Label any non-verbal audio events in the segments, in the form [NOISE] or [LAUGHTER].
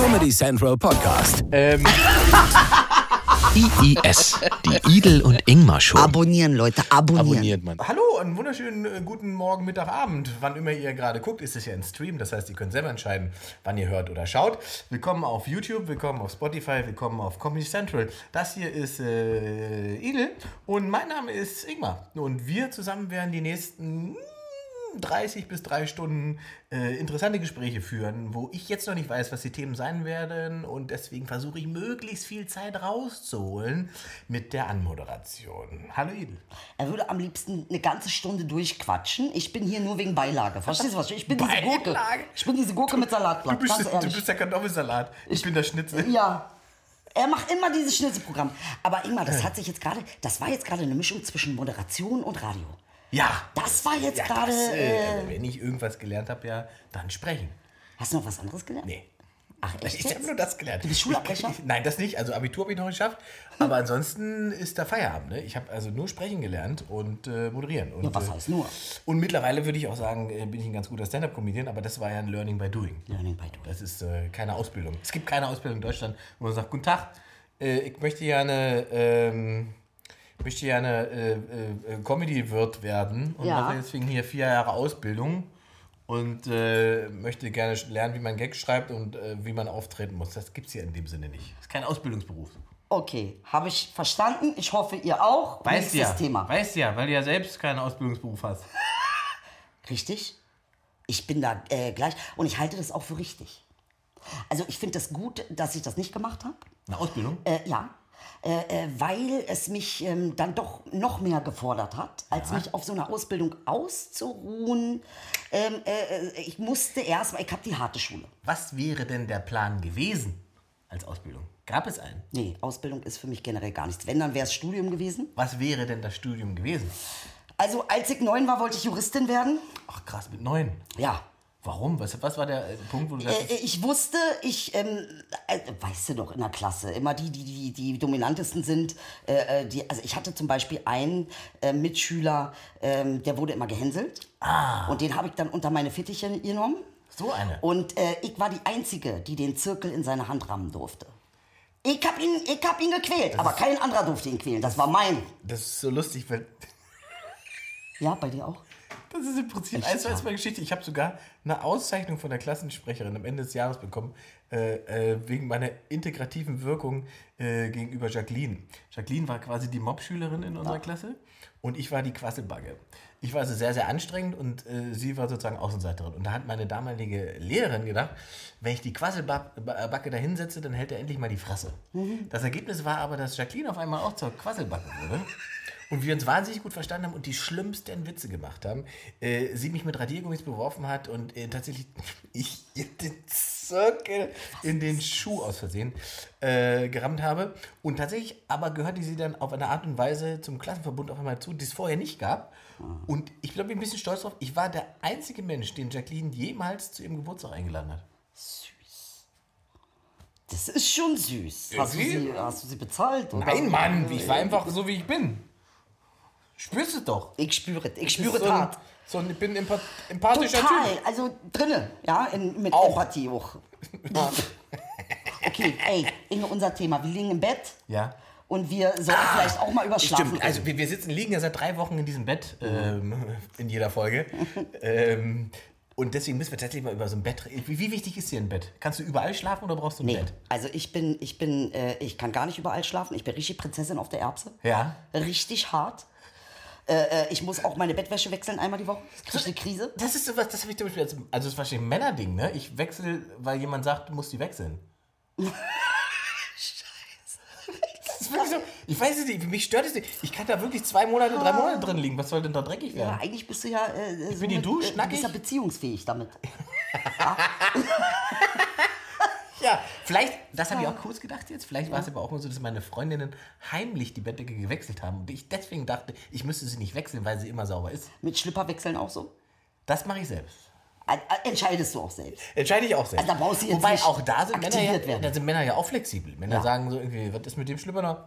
Comedy Central Podcast. Ähm, IIS, die Idel und Ingmar Show. Abonnieren, Leute, abonnieren. abonniert man. Hallo, einen wunderschönen äh, guten Morgen, Mittag, Abend. Wann immer ihr gerade guckt, ist es ja ein Stream. Das heißt, ihr könnt selber entscheiden, wann ihr hört oder schaut. Willkommen auf YouTube, willkommen auf Spotify, willkommen auf Comedy Central. Das hier ist äh, Idel und mein Name ist Ingmar. Und wir zusammen werden die nächsten 30 bis 3 Stunden äh, interessante Gespräche führen, wo ich jetzt noch nicht weiß, was die Themen sein werden und deswegen versuche ich möglichst viel Zeit rauszuholen mit der Anmoderation. Hallo Idel. Er würde am liebsten eine ganze Stunde durchquatschen. Ich bin hier nur wegen Beilage. Verstehst du was? Ich bin diese Gurke. Beilage? Ich bin diese Gurke mit Du Salatblatt. bist, ganz du bist der Kartoffelsalat. Ich, bin der Schnitzel. Ja. Er macht immer dieses Schnitzelprogramm. Aber Ingmar, das hat sich jetzt gerade, das war jetzt gerade eine Mischung zwischen Moderation und Radio. Ja. Das war jetzt Ja, gerade. äh, Äh, also wenn ich irgendwas gelernt habe, ja, dann sprechen. hast du noch was anderes gelernt? Nee. Ach, echt? Ich habe nur das gelernt. Du bist Schulabbrecher? Nein, das nicht. Also Abitur habe ich noch geschafft. Aber ansonsten ist da Feierabend. Ne? Ich habe also nur sprechen gelernt und äh, moderieren. Und, Ja, was äh, heißt nur? Und mittlerweile würde ich auch sagen, äh, bin ich ein ganz guter Stand-Up-Comedian, aber das war ja ein Learning by Doing. Learning by doing. Das ist äh, keine Ausbildung. Es gibt keine Ausbildung in Deutschland, wo man sagt, guten Tag, ich möchte gerne, ähm, möchte gerne äh, äh, äh, Comedy-Wirt werden und Ja. mache deswegen hier vier Jahre Ausbildung und äh, möchte gerne lernen, wie man Gags schreibt und äh, wie man auftreten muss. Das gibt es hier in dem Sinne nicht. Das ist kein Ausbildungsberuf. Okay, habe ich verstanden. Ich hoffe, ihr auch. Nächstes Thema. Weißt ja, weil du ja selbst keinen Ausbildungsberuf hast. [LAUGHS] Richtig? Ich bin da äh, gleich. Und ich halte das auch für richtig. Also ich finde das gut, dass ich das nicht gemacht habe. Eine Ausbildung? Ja. Äh, äh, weil es mich ähm, dann doch noch mehr gefordert hat, als mich auf so einer Ausbildung auszuruhen. Ähm, äh, äh, ich musste erst mal, ich habe die harte Schule. Was wäre denn der Plan gewesen als Ausbildung? Gab es einen? Nee, Ausbildung ist für mich generell gar nichts. Wenn, dann wäre es Studium gewesen. Was wäre denn das Studium gewesen? Also als ich neun war, wollte ich Juristin werden. Ach krass, mit neun. Ja, Warum? Was, was war der äh, Punkt, wo du sagst, Äh, ich wusste, ich, ähm, äh, weißt du doch, in der Klasse, immer die, die, die, die dominantesten sind. Äh, äh, die, also ich hatte zum Beispiel einen äh, Mitschüler, ähm, der wurde immer gehänselt. Ah. Und den habe ich dann unter meine Fittiche genommen. so eine? Und äh, ich war die Einzige, die den Zirkel in seine Hand rammen durfte. Ich hab ihn, ich hab ihn gequält, aber kein anderer durfte ihn quälen. Das war mein. Das ist so lustig, weil Ja, bei dir auch? Das ist im Prinzip eins zu eins meine Geschichte. Ich habe sogar eine Auszeichnung von der Klassensprecherin am Ende des Jahres bekommen, äh, äh, wegen meiner integrativen Wirkung äh, gegenüber Jacqueline. Jacqueline war quasi die Mobschülerin in unserer Klasse und ich war die Quasselbagge. Ich war also sehr, sehr anstrengend und äh, sie war sozusagen Außenseiterin. Und da hat meine damalige Lehrerin gedacht, wenn ich die Quasselbacke da hinsetze, dann hält er endlich mal die Fresse. Das Ergebnis war aber, dass Jacqueline auf einmal auch zur Quasselbacke wurde. Und wir uns wahnsinnig gut verstanden haben und die schlimmsten Witze gemacht haben. Äh, sie mich mit Radiergummis beworfen hat und äh, tatsächlich [LAUGHS] ich den Zirkel in den Schuh aus Versehen äh, gerammt habe. Und tatsächlich aber gehörte sie dann auf eine Art und Weise zum Klassenverbund auf einmal zu, die es vorher nicht gab. Und ich glaube, ich bin ein bisschen stolz drauf. Ich war der einzige Mensch, den Jacqueline jemals zu ihrem Geburtstag eingeladen hat. Das ist schon süß. Hast du sie, hast du sie bezahlt? oder? Nein, Mann, ich war einfach so, wie ich bin. Spürst du doch. Ich spüre es. Ich spüre so ein- Tat. So ein, ich bin empath- empathischer Total, Typ. also drinne, ja, in, mit Auch. Empathie auch. okay, ey, Inge, unser Thema. Wir liegen im Bett Ja. und wir sollten vielleicht auch mal über Schlafen Stimmt, also wir, wir sitzen, liegen ja seit drei Wochen in diesem Bett, ähm, in jeder Folge. [LAUGHS] ähm, und deswegen müssen wir tatsächlich mal über so ein Bett reden. Wie, wie wichtig ist dir ein Bett? Kannst du überall schlafen oder brauchst du ein Nee, Bett? also ich bin, ich bin, äh, ich kann gar nicht überall schlafen. Ich bin richtig Prinzessin auf der Erbse. Ja. Richtig hart. Äh, äh, ich muss auch meine Bettwäsche wechseln einmal die Woche. Das kriege ich eine Krise. Das ist sowas, das habe ich zum Beispiel, als, also das ist wahrscheinlich ein Männerding, ne? Ich wechsle, weil jemand sagt, du musst die wechseln. [LAUGHS] So, ich weiß es nicht, mich stört es nicht. Ich kann da wirklich zwei Monate, drei Monate drin liegen. Was soll denn da dreckig Ja, werden? eigentlich bist du ja, äh, so bin die Dusch, äh, du bist ja beziehungsfähig damit. [LAUGHS] Ja, vielleicht, das habe ich auch kurz gedacht jetzt, vielleicht war es aber auch mal so, dass meine Freundinnen heimlich die Bettdecke gewechselt haben und ich deswegen dachte, ich müsste sie nicht wechseln, weil sie immer sauber ist. Mit Schlipper wechseln auch so? Das mache ich selbst. Äh, äh, Entscheidest du auch selbst. Entscheide ich auch selbst. Also da brauchst du jetzt Wobei auch da sind, Männer ja, werden. da sind Männer ja auch flexibel. Männer Ja. sagen so irgendwie, was ist mit dem Schlipper noch?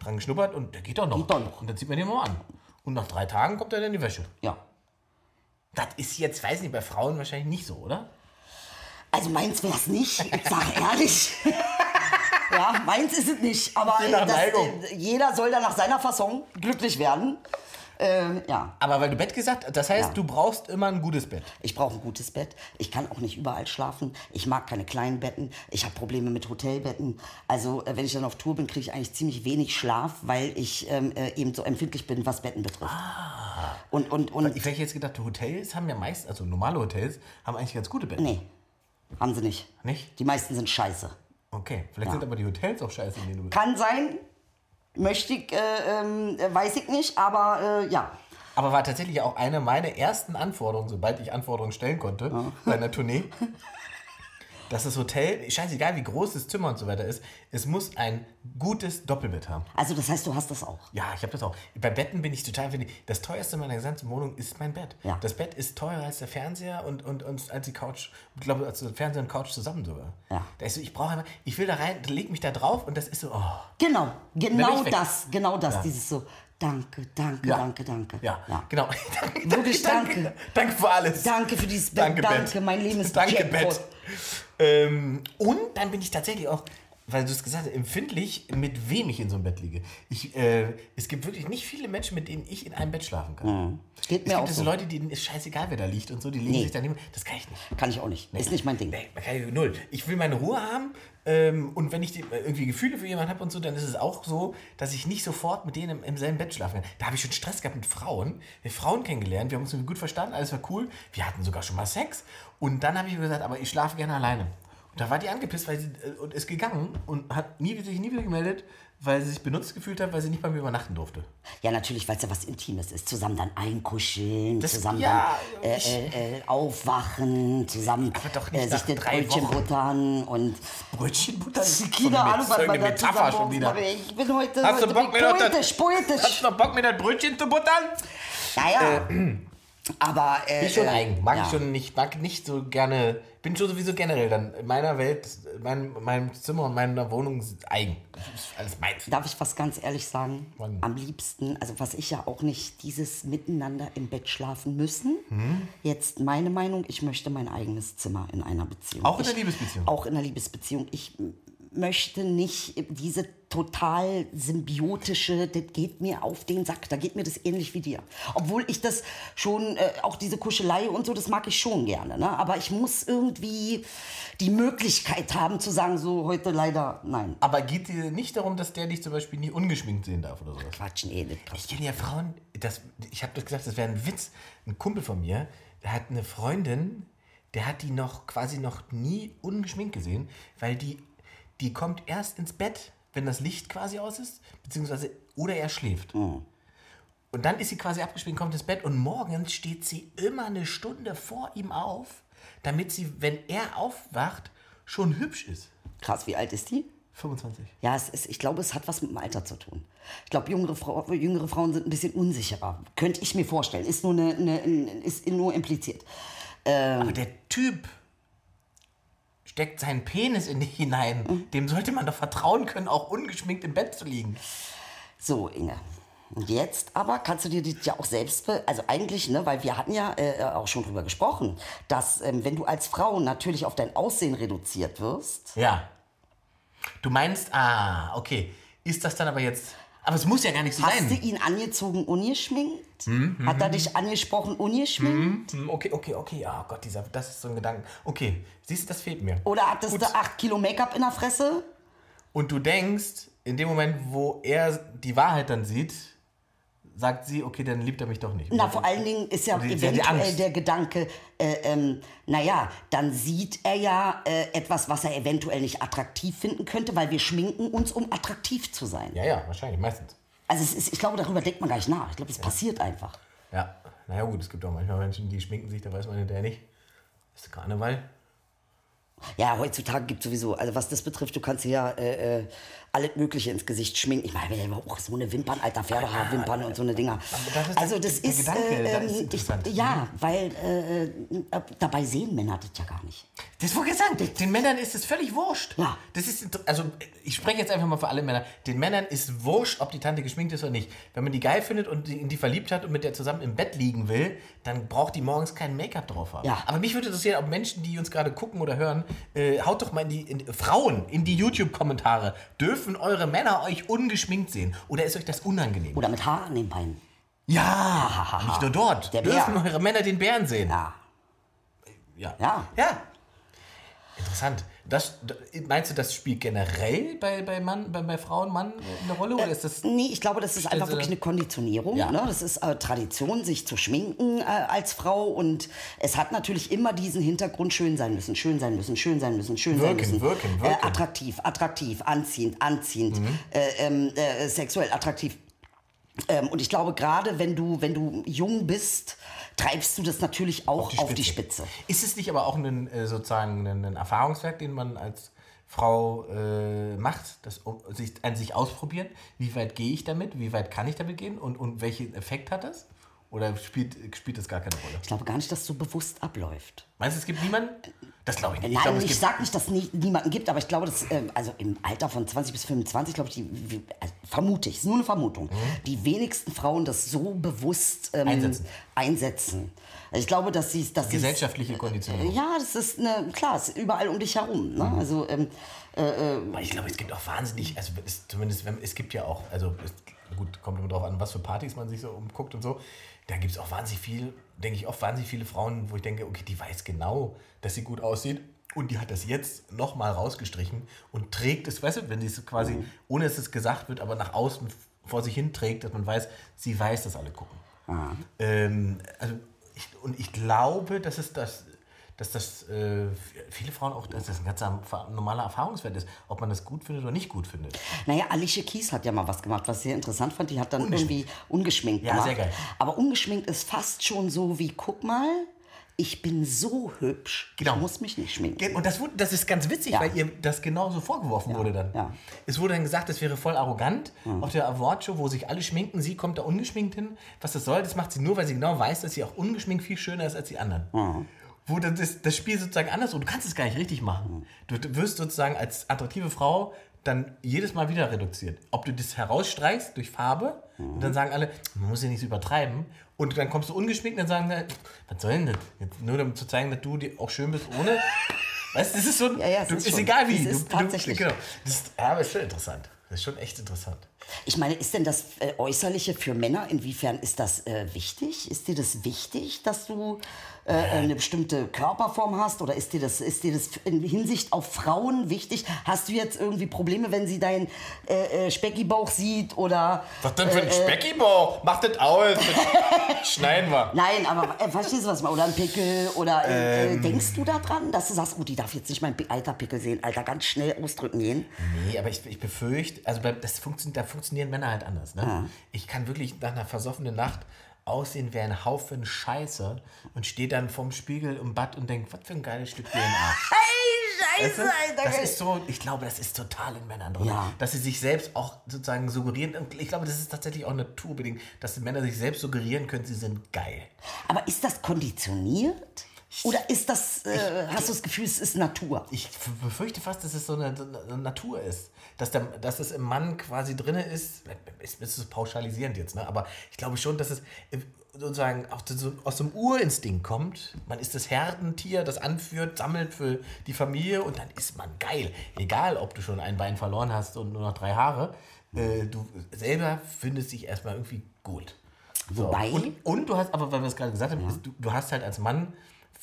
Dran geschnuppert und der geht doch noch. Geht doch noch. Und dann zieht man den mal an. Und nach drei Tagen kommt er dann in die Wäsche. Ja. Das ist jetzt, weiß nicht, bei Frauen wahrscheinlich nicht so, oder? Also meins wäre es nicht, ich sage ehrlich. [LAUGHS] ja, meins ist es nicht. Aber das, jeder soll da nach seiner Fasson glücklich werden. Ähm, ja, Aber weil du Bett gesagt das heißt, Ja. du brauchst immer ein gutes Bett. ich brauche ein gutes Bett. Ich kann auch nicht überall schlafen. Ich mag keine kleinen Betten. Ich habe Probleme mit Hotelbetten. Also äh, wenn ich dann auf Tour bin, kriege ich eigentlich ziemlich wenig Schlaf, weil ich ähm, äh, eben so empfindlich bin, was Betten betrifft. Ah. Und, und, und, Ich hätte jetzt gedacht, Hotels haben ja meist, also normale Hotels, haben eigentlich ganz gute Betten. nee, haben sie nicht. Nicht? Die meisten sind scheiße. Okay, vielleicht sind aber die Hotels auch scheiße, in denen du bist. Kann sein, möchte ich, äh, ähm, äh, weiß ich nicht, aber äh, ja. Aber war tatsächlich auch eine meiner ersten Anforderungen, sobald ich Anforderungen stellen konnte, bei einer Tournee, [LAUGHS] dass das Hotel, scheißegal wie groß das Zimmer und so weiter ist, es muss ein gutes Doppelbett haben. Also das heißt, du hast das auch. Ja, ich habe das auch. Bei Betten bin ich total finde Das teuerste meiner gesamten Wohnung ist mein Bett. Ja. Das Bett ist teurer als der Fernseher und, und, und als die Couch. Ich glaube, als der Fernseher und Couch zusammen sogar. Ja. Da ist so, ich brauche einfach, ich will da rein, leg mich da drauf und das ist so, oh. Genau, genau das, genau das, Ja. dieses so, danke, danke, Ja. danke, danke. Ja, ja. genau. [LAUGHS] Wirklich danke. Danke für alles. Danke für dieses Bett, Danke, danke, Bett. mein Leben ist Danke, Jackpot. Bett. Ähm, und dann bin ich tatsächlich auch, weil du es gesagt hast, empfindlich, mit wem ich in so einem Bett liege. Ich, äh, es gibt wirklich nicht viele Menschen, mit denen ich in einem Bett schlafen kann. Geht Es mir auch gibt so so. Leute, denen ist scheißegal, wer da liegt und so, die legen Nee. sich daneben. Das kann ich nicht. Kann ich auch nicht. Ist nicht mein Ding. Nee, kann ich null. Ich will meine Ruhe haben ähm, und wenn ich die, äh, irgendwie Gefühle für jemanden habe und so, dann ist es auch so, dass ich nicht sofort mit denen im, im selben Bett schlafen kann. Da habe ich schon Stress gehabt mit Frauen. Wir haben Frauen kennengelernt, wir haben uns gut verstanden, alles war cool. Wir hatten sogar schon mal Sex und dann habe ich gesagt, aber ich schlafe gerne alleine. Da war die angepisst, weil sie äh, und ist gegangen und hat nie, sich nie wieder gemeldet, weil sie sich benutzt gefühlt hat, weil sie nicht bei mir übernachten durfte. Ja, natürlich, weil es ja was Intimes ist. Zusammen dann einkuscheln, Das- zusammen ja, dann äh, äh, äh, aufwachen, zusammen äh, sich den Brötchen buttern und Brötchenbutter ist keine Ahnung, was man da zusammen schon wieder. Ich bin heute, Hast du heute Bock, bin mir das- poetisch. Hast du noch Bock, mir das Brötchen zu buttern? Naja, aber... Äh, Bin ich schon äh, eigen. Mag ja. ich schon nicht, mag nicht so gerne. Bin schon sowieso generell dann in meiner Welt, mein, meinem Zimmer und meiner Wohnung sind eigen. Ist alles meins. Darf ich was ganz ehrlich sagen? Wann? Am liebsten, also was ich ja auch nicht, dieses Miteinander im Bett schlafen müssen. Mhm. Jetzt meine Meinung, ich möchte mein eigenes Zimmer in einer Beziehung. Auch in der Liebesbeziehung? Auch in der Liebesbeziehung. Ich möchte nicht diese total symbiotische, das geht mir auf den Sack, da geht mir das ähnlich wie dir. Obwohl ich das schon, äh, auch diese Kuschelei und so, das mag ich schon gerne. Ne? Aber ich muss irgendwie die Möglichkeit haben zu sagen, so heute leider nein. Aber geht dir nicht darum, dass der dich zum Beispiel nie ungeschminkt sehen darf oder sowas? Quatschen, eh, das Ich kenne ja Frauen, das, ich habe das gesagt, das wäre ein Witz. Ein Kumpel von mir, der hat eine Freundin, der hat die noch quasi noch nie ungeschminkt gesehen, weil die, die kommt erst ins Bett, wenn das Licht quasi aus ist, beziehungsweise oder er schläft. Und dann ist sie quasi abgeschminkt, kommt ins Bett und morgens steht sie immer eine Stunde vor ihm auf, damit sie, wenn er aufwacht, schon hübsch ist. Krass, wie alt ist die? 25. Ja, es ist, ich glaube, es hat was mit dem Alter zu tun. Ich glaube, jüngere, Frau, jüngere Frauen sind ein bisschen unsicherer. Könnte ich mir vorstellen. Ist nur, eine, eine, ist nur impliziert. Aber der Typ steckt seinen Penis in dich [LAUGHS] hinein. Dem sollte man doch vertrauen können, auch ungeschminkt im Bett zu liegen. So, Inge. Und jetzt aber kannst du dir das ja auch selbst, also eigentlich, ne, weil wir hatten ja äh, auch schon drüber gesprochen, dass ähm, wenn du als Frau natürlich auf dein Aussehen reduziert wirst, Ja. Du meinst, ah, okay. Ist das dann aber jetzt. Aber es muss ja gar nicht so hast du sein. ihn angezogen ungeschminkt? Hat er dich angesprochen ungeschminkt? Hm, Okay, okay, okay. Oh Gott, dieser, das ist so ein Gedanke. Okay, siehst du, das fehlt mir. Oder hattest Gut. du acht Kilo Make-up in der Fresse? Und du denkst, in dem Moment, wo er die Wahrheit dann sieht, sagt sie, okay, dann liebt er mich doch nicht. Na, vor allen Dingen ist ja die- eventuell der Gedanke, äh, ähm, naja, dann sieht er ja äh, etwas, was er eventuell nicht attraktiv finden könnte, weil wir schminken uns, um attraktiv zu sein. Ja, ja, wahrscheinlich, meistens. Also es ist, ich glaube, darüber denkt man gar nicht nach. Ich glaube, es passiert einfach. Ja, naja gut, es gibt auch manchmal Menschen, die schminken sich, da weiß man hinterher nicht. Ist Karneval? Ja, heutzutage gibt es sowieso, also was das betrifft, du kannst ja äh, äh, alles Mögliche ins Gesicht schminken. Ich meine, wir haben auch so eine Wimpern, alter Pferdehaarwimpern und so eine Dinger. das ist also das der ist, Gedanke, äh, da ist ähm, interessant. ich, ja, weil äh, äh, dabei sehen Männer das ja gar nicht. Das wurde gesagt, den Männern ist es völlig wurscht. Ja. Das ist, also ich spreche jetzt einfach mal für alle Männer. Den Männern ist wurscht, ob die Tante geschminkt ist oder nicht. Wenn man die geil findet und in die verliebt hat und mit der zusammen im Bett liegen will, dann braucht die morgens kein Make-up drauf haben. Ja. Aber mich würde interessieren, ob Menschen, die uns gerade gucken oder hören, äh, haut doch mal in die, in, Frauen in die YouTube-Kommentare. Dürfen eure Männer euch ungeschminkt sehen? Oder ist euch das unangenehm? Oder mit Haaren an den Beinen. Ja, nicht nur dort. Der Bär. Dürfen eure Männer den Bären sehen? Ja. Ja. Ja. Ja. Interessant. Das, da- meinst du, das spielt generell bei, bei, Mann, bei, bei Frauen, Mann eine Rolle? Oder ist das. Nee, ich glaube, das ist einfach wirklich eine Konditionierung. Ja. Ne? Das ist äh, Tradition, sich zu schminken äh, als Frau. Und es hat natürlich immer diesen Hintergrund, schön sein müssen, schön sein müssen, schön sein müssen, schön sein Wirken, müssen. wirken, Äh, wirken. Mhm. attraktiv, attraktiv, anziehend, anziehend, äh, ähm, äh, sexuell attraktiv. Ähm, und ich glaube, gerade wenn du, wenn du jung bist, treibst du das natürlich auch auf die Spitze. Ist es nicht aber auch ein, äh, sozusagen ein, Erfahrungswert, den man als Frau äh, macht, das sich, an sich ausprobieren? Wie weit gehe ich damit? Wie weit kann ich damit gehen? Und, und welchen Effekt hat das? Oder spielt, spielt das gar keine Rolle? Ich glaube gar nicht, dass es so bewusst abläuft. Meinst du, es gibt niemanden? Das glaube ich nicht. Nein, glaube, es ich sage nicht, dass es nie, niemanden gibt, aber ich glaube, dass ähm, also im Alter von 20 bis 25, glaube ich, die, wie, also vermute ich, ist nur eine Vermutung, die wenigsten Frauen das so bewusst ähm, Mhm. Einsetzen. einsetzen. Also ich glaube, dass sie dass Gesellschaftliche Konditionierung. Ja, das ist eine, klar, es ist überall um dich herum. Ne? Also ähm, Aber ich glaube, es gibt auch wahnsinnig, also es, zumindest, wenn, es gibt ja auch, also es, gut, kommt immer drauf an, was für Partys man sich so umguckt und so. Da gibt es auch wahnsinnig viel, denke ich, oft wahnsinnig viele Frauen, wo ich denke, okay, die weiß genau, dass sie gut aussieht. Und die hat das jetzt nochmal rausgestrichen und trägt es, weißt du, wenn sie es quasi, ohne dass es gesagt wird, aber nach außen vor sich hin trägt, dass man weiß, sie weiß, dass alle gucken. Ähm, also ich, und ich glaube, dass es das, dass das äh, viele Frauen auch, dass das ein ganz normaler Erfahrungswert ist, ob man das gut findet oder nicht gut findet. Naja, Alicia Keys hat ja mal was gemacht, was ich sehr interessant fand. Die hat dann Ungeschminkt. irgendwie ungeschminkt Ja, gemacht. sehr geil. Aber ungeschminkt ist fast schon so wie, guck mal, ich bin so hübsch, Genau. ich muss mich nicht schminken. Und das, wurde, das ist ganz witzig, Ja. weil ihr das genauso vorgeworfen wurde dann. ja. Es wurde dann gesagt, das wäre voll arrogant auf der Awardshow, wo sich alle schminken. Sie kommt da ungeschminkt hin. Was das soll, das macht sie nur, weil sie genau weiß, dass sie auch ungeschminkt viel schöner ist als die anderen. Wo dann das, das Spiel sozusagen anders ist. Und du kannst es gar nicht richtig machen. Du, du wirst sozusagen als attraktive Frau dann jedes Mal wieder reduziert. Ob du das herausstreichst durch Farbe und dann sagen alle, man muss ja nicht so übertreiben. Und dann kommst du ungeschminkt und dann sagen sie, was soll denn das? Jetzt nur um zu zeigen, dass du die auch schön bist ohne. [LAUGHS] Weißt du, das ist so. Ja, ja, es du, ist ist, egal wie. es du, ist tatsächlich. Du, genau. Das ist, ja, aber ist schon interessant. Das ist schon echt interessant. Ich meine, ist denn das äh, Äußerliche für Männer, inwiefern ist das äh, wichtig? Ist dir das wichtig, dass du äh, eine bestimmte Körperform hast? Oder ist dir, das, ist dir das in Hinsicht auf Frauen wichtig? Hast du jetzt irgendwie Probleme, wenn sie deinen äh, äh, Speckibauch sieht? Oder, Was denn für ein Speckibauch? Mach das aus. Schneiden wir. Nein, aber äh, verstehst du was? meine? Oder ein Pickel? Oder äh, Ähm. äh, denkst du daran, dass du sagst, oh, die darf jetzt nicht mein alter Pickel sehen, Alter, ganz schnell ausdrücken gehen? Nee, aber ich, ich befürchte, also das funktioniert, da funktionieren Männer halt anders. Ne? Ich kann wirklich nach einer versoffenen Nacht aussehen wie ein Haufen Scheiße und stehe dann vorm Spiegel im Bad und denke, was für ein geiles Stück DNA. [LAUGHS] Hey, Weißt du? Das ist so, ich glaube, das ist total in Männern drin. Ja. Dass sie sich selbst auch sozusagen suggerieren. Und ich glaube, das ist tatsächlich auch naturbedingt, dass die Männer sich selbst suggerieren können, sie sind geil. Aber ist das konditioniert? Oder ist das, äh, hast du das Gefühl, es ist Natur? Ich befürchte fast, dass es so eine, so eine Natur ist. Dass, der, dass es im Mann quasi drin ist. Ist, ist es pauschalisierend jetzt, ne? aber ich glaube schon, dass es äh, sozusagen auch so, aus dem Urinstinkt kommt. Man ist das Herdentier, das anführt, sammelt für die Familie und dann ist man geil. Egal, ob du schon ein Bein verloren hast und nur noch drei Haare. Äh, du selber findest dich erstmal irgendwie gut. So. Wobei- Und, und du hast, aber weil wir es gerade gesagt haben, ist, du, du hast halt als Mann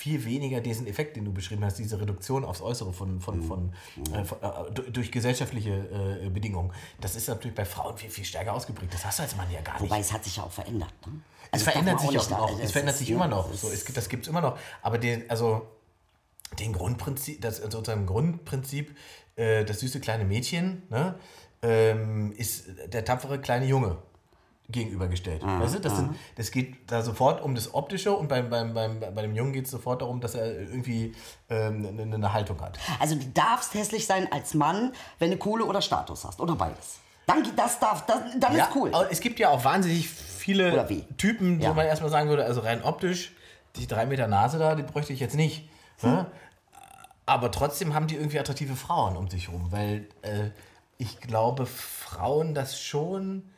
viel weniger diesen Effekt, den du beschrieben hast, diese Reduktion aufs Äußere von, Mhm. von, von, äh, von äh, du- durch gesellschaftliche äh, Bedingungen. Das ist natürlich bei Frauen viel, viel stärker ausgeprägt. Das hast du als Mann ja gar nicht. Wobei es hat sich ja auch verändert. Ne? es Also das verändert sich auch, da- also Es verändert ist- sich immer noch. es So, es, das gibt es immer noch. Aber den, also, den Grundprinzip, das sozusagen Grundprinzip, äh, das süße kleine Mädchen, ne, ähm, ist der tapfere kleine Junge. Gegenübergestellt. Weißt du, das, sind, das geht da sofort um das Optische und beim, beim, beim, bei dem Jungen geht es sofort darum, dass er irgendwie ähm, eine, eine Haltung hat. Also du darfst hässlich sein als Mann, wenn du Kohle oder Status hast. Oder beides. Dann, das darf, das, dann Ja, ist cool. es gibt ja auch wahnsinnig viele? Typen, Ja. wo man erstmal sagen würde, also rein optisch, die drei Meter Nase da, die bräuchte ich jetzt nicht. Hm. Ne? Aber trotzdem haben die irgendwie attraktive Frauen um sich rum, weil äh, ich glaube, Frauen das schon,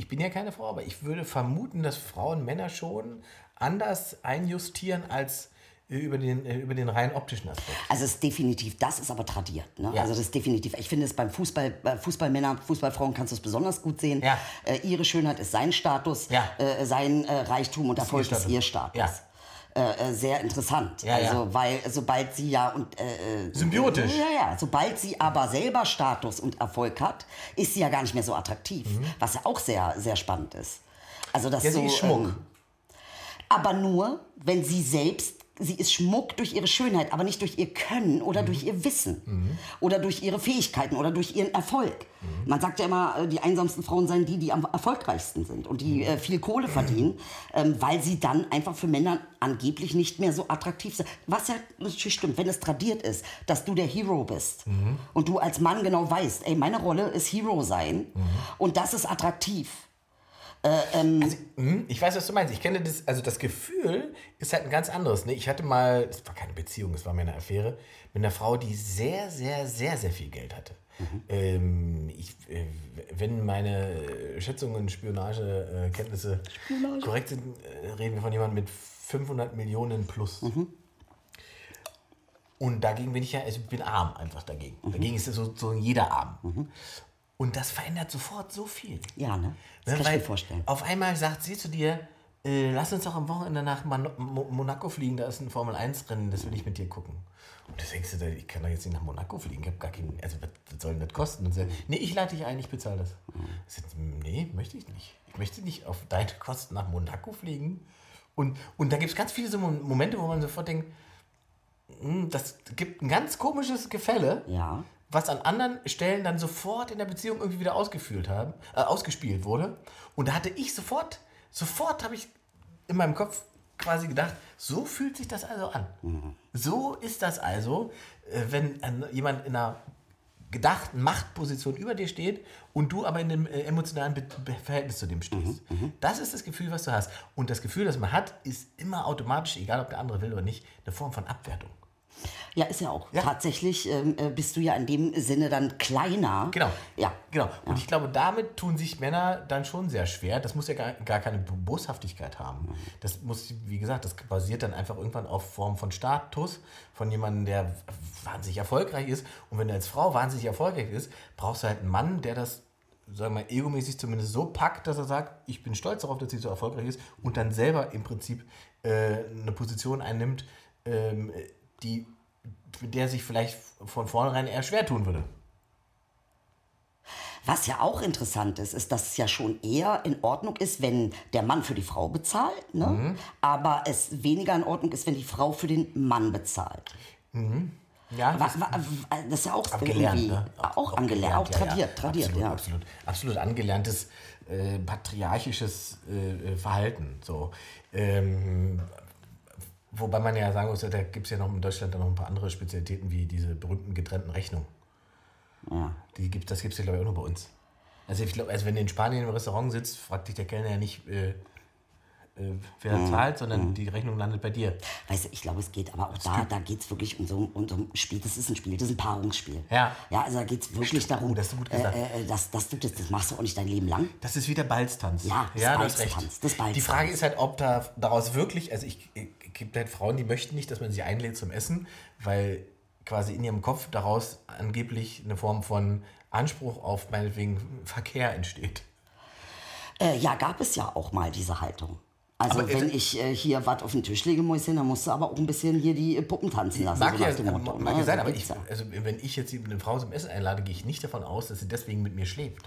ich bin ja keine Frau, aber ich würde vermuten, dass Frauen Männer schon anders einjustieren als äh, über den, äh, über den rein optischen Aspekt. Also es ist definitiv, das ist aber tradiert. Ne? Ja. Also das ist definitiv, ich finde es beim Fußball, bei Fußballmännern, Fußballfrauen kannst du es besonders gut sehen. Ja. Äh, ihre Schönheit ist sein Status, Ja. äh, sein äh, Reichtum und Erfolg ist ihr Status. Ja. Äh, äh, sehr interessant. Ja, ja. also, weil sobald sie ja und äh, äh, Symbiotisch. Ja, ja. Sobald sie aber selber Status und Erfolg hat, ist sie ja gar nicht mehr so attraktiv. Was ja auch sehr, sehr spannend ist. Also das Mhm. Ja, so, Schmuck. ähm, aber nur, wenn sie selbst, sie ist Schmuck durch ihre Schönheit, aber nicht durch ihr Können Mhm. oder durch ihr Wissen oder durch ihre Fähigkeiten oder durch ihren Erfolg. Mhm. Man sagt ja immer, äh, die einsamsten Frauen seien die, die am erfolgreichsten sind und Mhm. die äh, viel Kohle verdienen, ähm, weil sie dann einfach für Männer angeblich nicht mehr so attraktiv sind. Was ja natürlich stimmt, wenn es tradiert ist, dass du der Hero bist Mhm. und du als Mann genau weißt, ey, meine Rolle ist Hero sein Mhm. und das ist attraktiv. Also, hm, ich weiß, was du meinst. Ich kenne das, also das Gefühl ist halt ein ganz anderes. Ne? Ich hatte mal, es war keine Beziehung, es war mir eine Affäre, mit einer Frau, die sehr, sehr, sehr, sehr viel Geld hatte. Ähm, ich, äh, wenn meine Schätzungen, Spionagekenntnisse korrekt sind, äh, reden wir von jemandem mit 500 Millionen plus. Und dagegen bin ich ja, also ich bin arm einfach dagegen. Dagegen ist es so, so jeder arm. Und das verändert sofort so viel. Ja, ne? Das Ne, kann ich mir vorstellen. Auf einmal sagt sie zu dir, äh, lass uns doch am Wochenende nach Mon Mo Monaco fliegen, da ist ein Formel-1-Rennen, das will ich mit dir gucken. Und du denkst dir, ich kann doch jetzt nicht nach Monaco fliegen, ich habe gar keinen, also was, was soll denn das kosten? Und sie nee, ich lade dich ein, ich bezahle das. Ich sag, nee, möchte ich nicht. Ich möchte nicht auf deine Kosten nach Monaco fliegen. Und, und da gibt es ganz viele so Mom- Momente, wo man sofort denkt, hm, das gibt ein ganz komisches Gefälle Ja. Was an anderen Stellen dann sofort in der Beziehung irgendwie wieder ausgeführt haben, äh, ausgespielt wurde. Und da hatte ich sofort, sofort habe ich in meinem Kopf quasi gedacht, so fühlt sich das also an. So ist das also, äh, wenn äh, jemand in einer gedachten Machtposition über dir steht und du aber in einem äh, emotionalen Be Be Verhältnis zu dem stehst. Das ist das Gefühl, was du hast. Und das Gefühl, das man hat, ist immer automatisch, egal ob der andere will oder nicht, eine Form von Abwertung. Ja, ist ja auch. Ja. Tatsächlich ähm, äh, bist du ja in dem Sinne dann kleiner. Genau. Ja. Genau. Und ich glaube, damit tun sich Männer dann schon sehr schwer. Das muss ja gar, gar keine Boshaftigkeit haben. Das muss, wie gesagt, das basiert dann einfach irgendwann auf Form von Status, von jemandem, der wahnsinnig erfolgreich ist. Und wenn du als Frau wahnsinnig erfolgreich bist, brauchst du halt einen Mann, der das, sagen wir mal, egomäßig zumindest so packt, dass er sagt, ich bin stolz darauf, dass sie so erfolgreich ist und dann selber im Prinzip äh, eine Position einnimmt, ähm, die, der sich vielleicht von vornherein eher schwer tun würde. Was ja auch interessant ist, ist, dass es ja schon eher in Ordnung ist, wenn der Mann für die Frau bezahlt, ne? Mhm. aber es weniger in Ordnung ist, wenn die Frau für den Mann bezahlt. Ja, Wa- wa- Das ist ja auch abgelernt, irgendwie ne? auch, angelernt, auch ja, ja. tradiert, tradiert, absolut, ja. Absolut, absolut angelerntes äh, patriarchisches äh, äh, Verhalten. So. Ähm, wobei man ja sagen muss, da gibt es ja noch in Deutschland noch ein paar andere Spezialitäten, wie diese berühmten getrennten Rechnungen. Ja. Die gibt, das gibt es ja, glaube ich, auch nur bei uns. Also, ich glaub, also wenn du in Spanien im Restaurant sitzt, fragt dich der Kellner ja nicht, äh, äh, wer Mhm. zahlt, sondern die Rechnung landet bei dir. Weißt du, ich glaube, es geht aber auch da, da geht es wirklich um so, um so ein Spiel. Das ist ein Spiel, das ist ein Paarungsspiel. Ja. Ja, also da geht es wirklich darum, Oh, das gut gesagt. Äh, äh, dass, dass du das, das machst du auch nicht dein Leben lang. Das ist wieder Balztanz. Ja, das ja Balztanz, das Balztanz. Die Frage ist halt, ob da daraus wirklich, also ich, ich gibt halt Frauen, die möchten nicht, dass man sie einlädt zum Essen, weil quasi in ihrem Kopf daraus angeblich eine Form von Anspruch auf meinetwegen Verkehr entsteht. Äh, ja, gab es ja auch mal diese Haltung. Also Aber, wenn äh, ich äh, hier was auf den Tisch lege, Mäuschen, dann musst du aber auch ein bisschen hier die äh, Puppen tanzen lassen. Mag so ja, Motto, mag ne? sein, So aber ich, also wenn ich jetzt eine Frau zum Essen einlade, gehe ich nicht davon aus, dass sie deswegen mit mir schläft.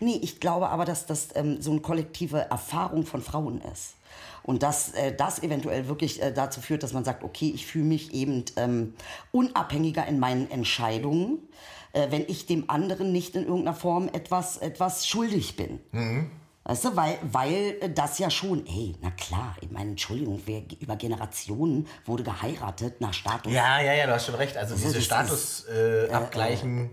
Nee, ich glaube aber, dass das ähm, so eine kollektive Erfahrung von Frauen ist. Und dass äh, das eventuell wirklich äh, dazu führt, dass man sagt, okay, ich fühle mich eben ähm, unabhängiger in meinen Entscheidungen, äh, wenn ich dem anderen nicht in irgendeiner Form etwas, etwas schuldig bin. Weißt du, weil, weil äh, das ja schon, ey, na klar, ich meine, Entschuldigung, wer, über Generationen wurde geheiratet nach Status. Ja, ja, ja, du hast schon recht. Also diese das Statusabgleichen äh,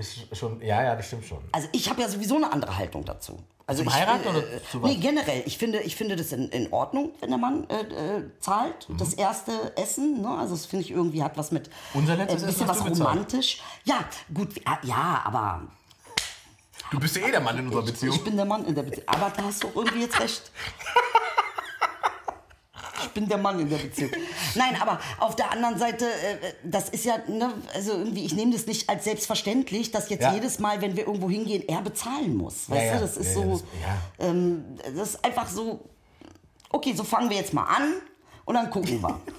ist schon, ja, ja, das stimmt schon. Also ich habe ja sowieso eine andere Haltung dazu. Also Zum ich, Heiraten äh, oder zu was? Nee, generell. Ich finde, ich finde das in, in Ordnung, wenn der Mann äh, äh, zahlt. Mhm. Das erste Essen, ne? also das finde ich irgendwie hat was mit Unser äh, letztes bisschen Essen was romantisch. Ja, gut, ja, aber Du bist ja eh der Mann in unserer Beziehung. ich bin der Mann in der Beziehung. Aber da hast du irgendwie jetzt recht. [LAUGHS] Ich bin der Mann in der Beziehung. [LAUGHS] Nein, aber auf der anderen Seite, äh, das ist ja, ne, also irgendwie, ich nehme das nicht als selbstverständlich, dass jetzt Ja. jedes Mal, wenn wir irgendwo hingehen, er bezahlen muss. Weißt ja. du, das ist Ja, ja, so, das- ja. ähm, das ist einfach so, okay, so fangen wir jetzt mal an und dann gucken wir. [LAUGHS]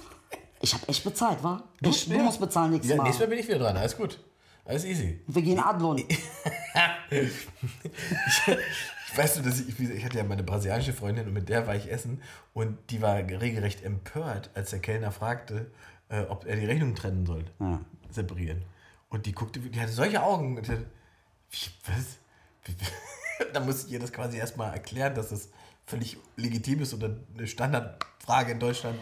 Ich habe echt bezahlt, wa? Du, du musst bezahlen nächstes Ja, Mal. nächstes Mal bin ich wieder dran. Alles gut. Alles easy. Wir gehen Adlon. [LAUGHS] Weißt du, dass ich, ich hatte ja meine brasilianische Freundin und mit der war ich essen und die war regelrecht empört, als der Kellner fragte, äh, ob er die Rechnung trennen soll, separieren. Und die guckte, die hatte solche Augen. Und dachte, wie, was? [LAUGHS] Da muss ich ihr das quasi erstmal erklären, dass das völlig legitim ist oder eine Standardfrage in Deutschland.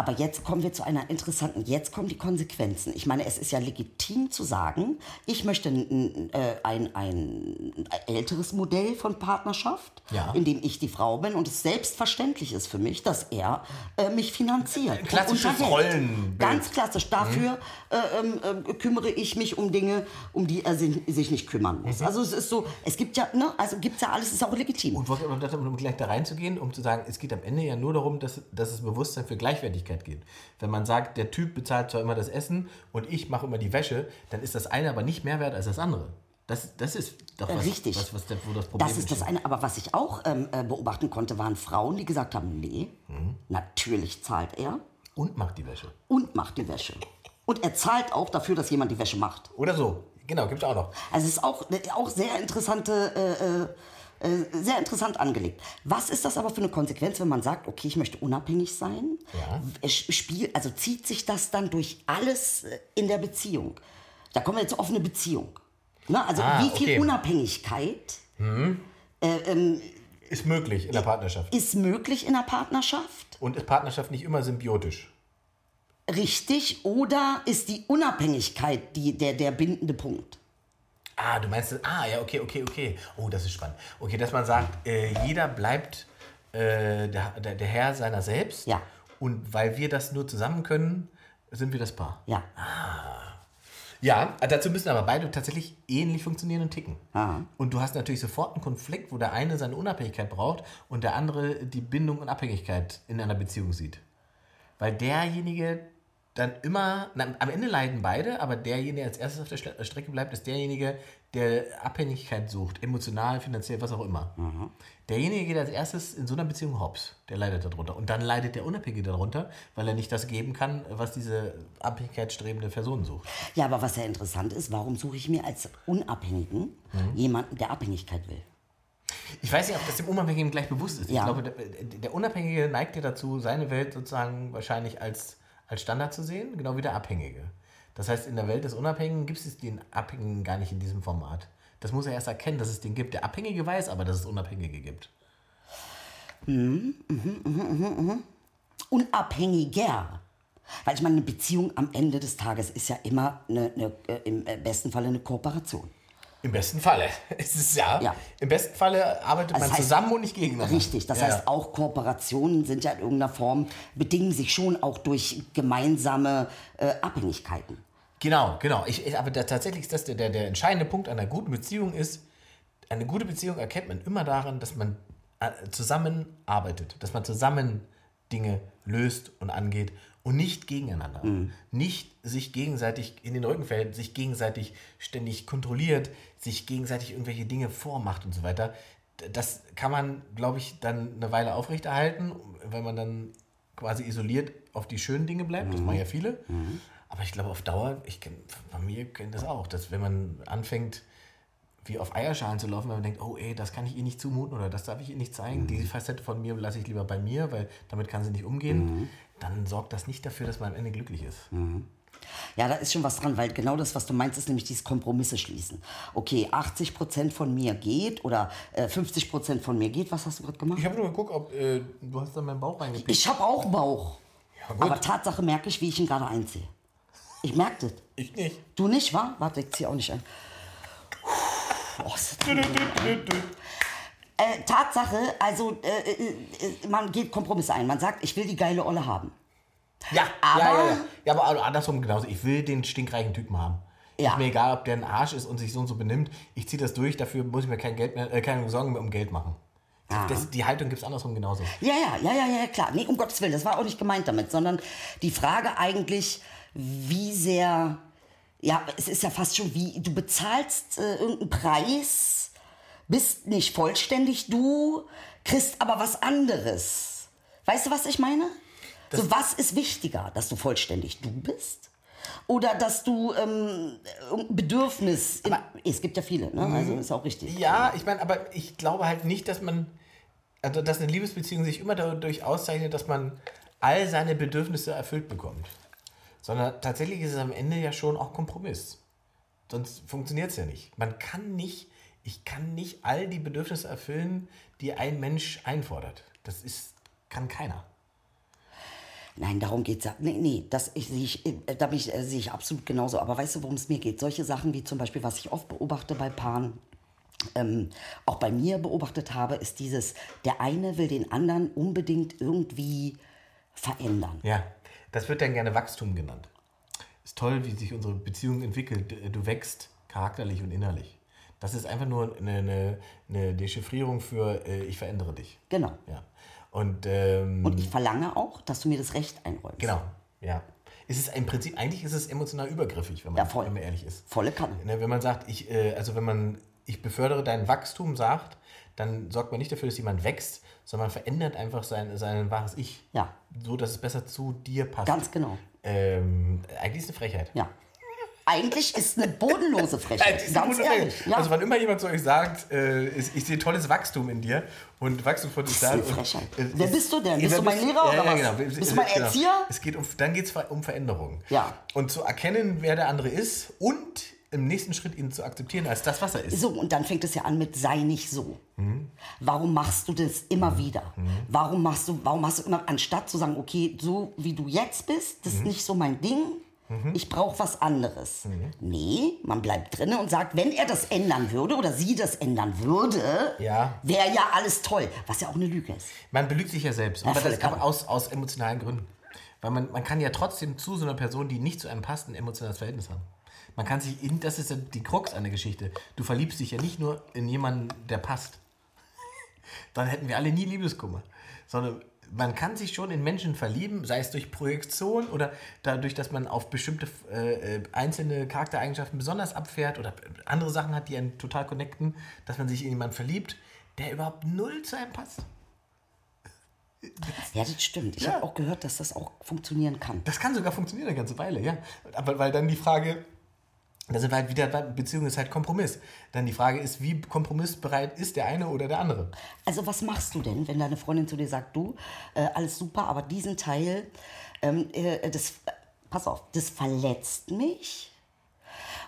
Aber jetzt kommen wir zu einer interessanten, jetzt kommen die Konsequenzen. Ich meine, es ist ja legitim zu sagen, ich möchte ein, äh, ein, ein älteres Modell von Partnerschaft, Ja. in dem ich die Frau bin und es selbstverständlich ist für mich, dass er äh, mich finanziert. Klassisches. Rollenbild. Ganz klassisch. Dafür äh, ähm, äh, kümmere ich mich um Dinge, um die er sich, nicht kümmern muss. Also es ist so, es gibt ja, ne, also gibt ja alles, ist auch legitim. Und um, um gleich da reinzugehen, um zu sagen, es geht am Ende ja nur darum, dass, dass es Bewusstsein für Gleichwertigkeit geht. Wenn man sagt, der Typ bezahlt zwar immer das Essen und ich mache immer die Wäsche, dann ist das eine aber nicht mehr wert als das andere. Das, das ist doch was, Richtig. was, was der, wo das Problem Das ist das besteht. eine. Aber was ich auch ähm, äh, beobachten konnte, waren Frauen, die gesagt haben, nee, Mhm. natürlich zahlt er Und macht die Wäsche. und macht die Wäsche. Und er zahlt auch dafür, dass jemand die Wäsche macht. Oder so. Genau, gibt es auch noch. Also es ist auch, äh, auch sehr interessante, äh, äh, äh, sehr interessant angelegt. Was ist das aber für eine Konsequenz, wenn man sagt, okay, ich möchte unabhängig sein? Ja. Es spielt, also zieht sich das dann durch alles äh, in der Beziehung? Da kommen wir jetzt auf eine Beziehung. Ne? Also Ah, wie viel okay. Unabhängigkeit äh, ähm, Ist möglich in der Partnerschaft. ist möglich in einer Partnerschaft? Und ist Partnerschaft nicht immer symbiotisch? Richtig? Oder ist die Unabhängigkeit die, der, der bindende Punkt? Ah, du meinst, ah, ja, okay, okay, okay. Oh, das ist spannend. Okay, dass man sagt, äh, jeder bleibt äh, der, der, der Herr seiner selbst. Ja. Und weil wir das nur zusammen können, sind wir das Paar. Ja. Ja, dazu müssen aber beide tatsächlich ähnlich funktionieren und ticken. Aha. Und du hast natürlich sofort einen Konflikt, wo der eine seine Unabhängigkeit braucht und der andere die Bindung und Abhängigkeit in einer Beziehung sieht. Weil derjenige dann immer, na, am Ende leiden beide, aber derjenige, der als erstes auf der Strecke bleibt, ist derjenige, der Abhängigkeit sucht, emotional, finanziell, was auch immer. Derjenige geht als erstes in so einer Beziehung hops, der leidet darunter. Und dann leidet der Unabhängige darunter, weil er nicht das geben kann, was diese abhängigkeitsstrebende Person sucht. Ja, aber was ja interessant ist, warum suche ich mir als Unabhängigen Mhm. jemanden, der Abhängigkeit will? Ich weiß nicht, ob das dem Unabhängigen gleich bewusst ist. Ja. Ich glaube, der, der Unabhängige neigt ja dazu, seine Welt sozusagen wahrscheinlich als, als Standard zu sehen, genau wie der Abhängige. Das heißt, in der Welt des Unabhängigen gibt es den Abhängigen gar nicht in diesem Format. Das muss er erst erkennen, dass es den gibt. Der Abhängige weiß aber, dass es Unabhängige gibt. Unabhängiger. Weil ich meine, eine Beziehung am Ende des Tages ist ja immer eine, eine, äh, im äh, besten Falle eine Kooperation. Im besten Falle. [LAUGHS] Es ist ja. Ja. Im besten Falle arbeitet Also man heißt- zusammen und nicht gegeneinander. Richtig, das Ja, heißt auch Kooperationen sind ja in irgendeiner Form, bedingen sich schon auch durch gemeinsame äh, Abhängigkeiten. Genau, genau. Ich, ich, aber da, tatsächlich ist das der, der, der entscheidende Punkt einer guten Beziehung ist, eine gute Beziehung erkennt man immer daran, dass man äh, zusammenarbeitet, dass man zusammen Dinge löst und angeht und nicht gegeneinander. Nicht sich gegenseitig in den Rücken fällt, sich gegenseitig ständig kontrolliert, sich gegenseitig irgendwelche Dinge vormacht und so weiter. Das kann man, glaube ich, dann eine Weile aufrechterhalten, wenn man dann quasi isoliert auf die schönen Dinge bleibt. Das machen ja viele. Aber ich glaube, auf Dauer, ich kenn, bei mir kennt das auch, dass wenn man anfängt, wie auf Eierschalen zu laufen, wenn man denkt, oh ey, das kann ich ihr nicht zumuten oder das darf ich ihr nicht zeigen, die Facette von mir lasse ich lieber bei mir, weil damit kann sie nicht umgehen, dann sorgt das nicht dafür, dass man am Ende glücklich ist. Ja, da ist schon was dran, weil genau das, was du meinst, ist nämlich dieses Kompromisse schließen. Okay, 80 Prozent von mir geht oder äh, 50 Prozent von mir geht. Was hast du gerade gemacht? Ich habe nur geguckt, ob äh, du hast da meinen Bauch reingepickt. Ich habe auch Bauch. Ja. Aber Tatsache merke ich, wie ich ihn gerade einziehe. Ich merke das. Ich nicht. Du nicht, wa? Warte, ich ziehe auch nicht ein. Oh, äh, Tatsache, also äh, äh, äh, man geht Kompromisse ein. Man sagt, ich will die geile Olle haben. Ja, Aber- ja, ja, ja. aber andersrum genauso. Ich will den stinkreichen Typen haben. Ja. Ist mir egal, ob der ein Arsch ist und sich so und so benimmt. Ich ziehe das durch, dafür muss ich mir kein Geld mehr, äh, keine Sorgen mehr um Geld machen. Das, die Haltung gibt es andersrum genauso. Ja, ja, ja, ja, ja, klar. Nee, um Gottes Willen, das war auch nicht gemeint damit, sondern die Frage eigentlich, wie sehr, ja, es ist ja fast schon wie, du bezahlst äh, irgendeinen Preis, bist nicht vollständig du, kriegst aber was anderes. Weißt du, was ich meine? So, was ist wichtiger, dass du vollständig du bist? Oder dass du ähm, Bedürfnis, im, es gibt ja viele, ne? also ist auch richtig. Ja, ich meine, aber ich glaube halt nicht, dass man, also dass eine Liebesbeziehung sich immer dadurch auszeichnet, dass man all seine Bedürfnisse erfüllt bekommt. Sondern tatsächlich ist es am Ende ja schon auch Kompromiss. Sonst funktioniert es ja nicht. Man kann nicht, ich kann nicht all die Bedürfnisse erfüllen, die ein Mensch einfordert. Das ist, kann keiner. Nein, darum geht's ja. Nee, nee, das ich, sehe ich, äh, da bin ich, äh, sehe ich absolut genauso. Aber weißt du, worum es mir geht? Solche Sachen wie zum Beispiel, was ich oft beobachte bei Paaren, ähm, auch bei mir beobachtet habe, ist dieses, der eine will den anderen unbedingt irgendwie verändern. Ja, das wird dann gerne Wachstum genannt. Ist toll, wie sich unsere Beziehung entwickelt. Du wächst charakterlich und innerlich. Das ist einfach nur eine, eine, eine Dechiffrierung für äh, ich verändere dich. Genau. Ja. Und, ähm, Und ich verlange auch, dass du mir das Recht einräumst. genau, ja. Es ist im Prinzip, eigentlich ist es emotional übergriffig, wenn man, Ja, wenn man ehrlich ist. Volle Kanne. Ne, wenn man sagt, ich, äh, also wenn man, ich befördere dein Wachstum sagt, dann sorgt man nicht dafür, dass jemand wächst, sondern man verändert einfach sein, sein wahres Ich. Ja. So, dass es besser zu dir passt. Ganz genau. Ähm, eigentlich ist es eine Frechheit. Ja. Eigentlich ist eine bodenlose [LAUGHS] Frechheit. Ist es Ganz ehrlich. Frechheit. Ja. Also wann immer jemand zu euch sagt, äh, ich, ich sehe tolles Wachstum in dir und Wachstumspotenzial. Das ist eine und- Frechheit. äh, Wer ist- bist du denn? Ja, Bist du mein Lehrer ja, oder ja, was? Genau. Bist du mein Genau. Erzieher? Es geht um, dann geht es um Veränderung. Ja. Und zu erkennen, wer der andere ist und im nächsten Schritt ihn zu akzeptieren als das, was er ist. So, und dann fängt es ja an mit sei nicht so. Warum machst du das immer wieder? Warum machst du, warum hast du immer, anstatt zu sagen, okay, so wie du jetzt bist, das ist nicht so mein Ding, ich brauche was anderes. Nee, man bleibt drinne und sagt, wenn er das ändern würde oder sie das ändern würde, Ja. wäre ja alles toll. Was ja auch eine Lüge ist. Man belügt sich ja selbst. Ja, aber das kann aus, aus emotionalen Gründen. Weil man, man kann ja trotzdem zu so einer Person, die nicht zu einem passt, ein emotionales Verhältnis haben. Man kann sich in, das ist ja die Krux an der Geschichte. Du verliebst dich ja nicht nur in jemanden, der passt. [LAUGHS] Dann hätten wir alle nie Liebeskummer. Sondern man kann sich schon in Menschen verlieben, sei es durch Projektion oder dadurch, dass man auf bestimmte äh, äh, einzelne Charaktereigenschaften besonders abfährt oder andere Sachen hat, die einen total connecten, dass man sich in jemanden verliebt, der überhaupt null zu einem passt. Ja, das stimmt. Ich Ja. habe auch gehört, dass das auch funktionieren kann. Das kann sogar funktionieren eine ganze Weile, ja. Aber weil dann die Frage, da sind wir halt wieder, Beziehung ist halt Kompromiss. Dann die Frage ist, wie kompromissbereit ist der eine oder der andere? Also was machst du denn, wenn deine Freundin zu dir sagt, du, äh, alles super, aber diesen Teil, ähm, äh, das, pass auf, das verletzt mich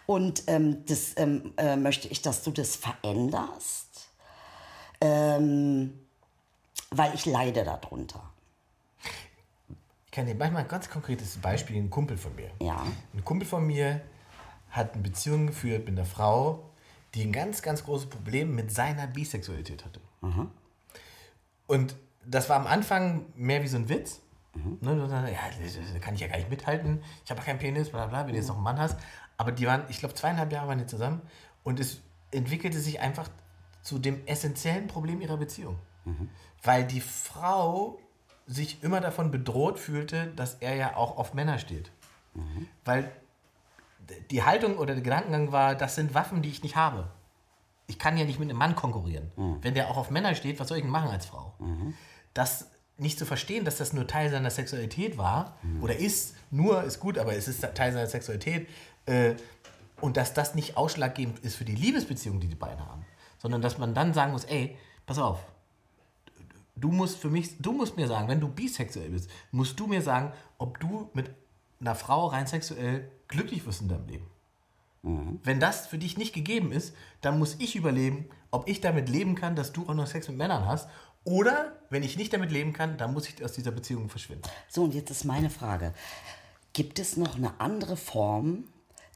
und ähm, das ähm, äh, möchte ich, dass du das veränderst, ähm, weil ich leide darunter. Ich kann dir manchmal ein ganz konkretes Beispiel, ein Kumpel von mir. Ja. Ein Kumpel von mir hat eine Beziehung geführt mit einer Frau, die ein ganz, ganz großes Problem mit seiner Bisexualität hatte. Und das war am Anfang mehr wie so ein Witz. Ne, so, ja, kann ich ja gar nicht mithalten. Ich habe keinen Penis, bla bla, wenn du jetzt noch einen Mann hast. Aber die waren, ich glaube, zweieinhalb Jahre waren die zusammen. Und es entwickelte sich einfach zu dem essentiellen Problem ihrer Beziehung. Weil die Frau sich immer davon bedroht fühlte, dass er ja auch auf Männer steht. Weil die Haltung oder der Gedankengang war, das sind Waffen, die ich nicht habe. Ich kann ja nicht mit einem Mann konkurrieren. Wenn der auch auf Männer steht, was soll ich denn machen als Frau? Das nicht zu verstehen, dass das nur Teil seiner Sexualität war oder ist, nur ist gut, aber es ist Teil seiner Sexualität äh, und dass das nicht ausschlaggebend ist für die Liebesbeziehung, die die beiden haben, sondern dass man dann sagen muss, ey, pass auf, du musst für mich, du musst mir sagen, wenn du bisexuell bist, musst du mir sagen, ob du mit einer Frau rein sexuell glücklich wirst in deinem Leben. Wenn das für dich nicht gegeben ist, dann muss ich überlegen, ob ich damit leben kann, dass du auch noch Sex mit Männern hast. Oder wenn ich nicht damit leben kann, dann muss ich aus dieser Beziehung verschwinden. So, und jetzt ist meine Frage. Gibt es noch eine andere Form,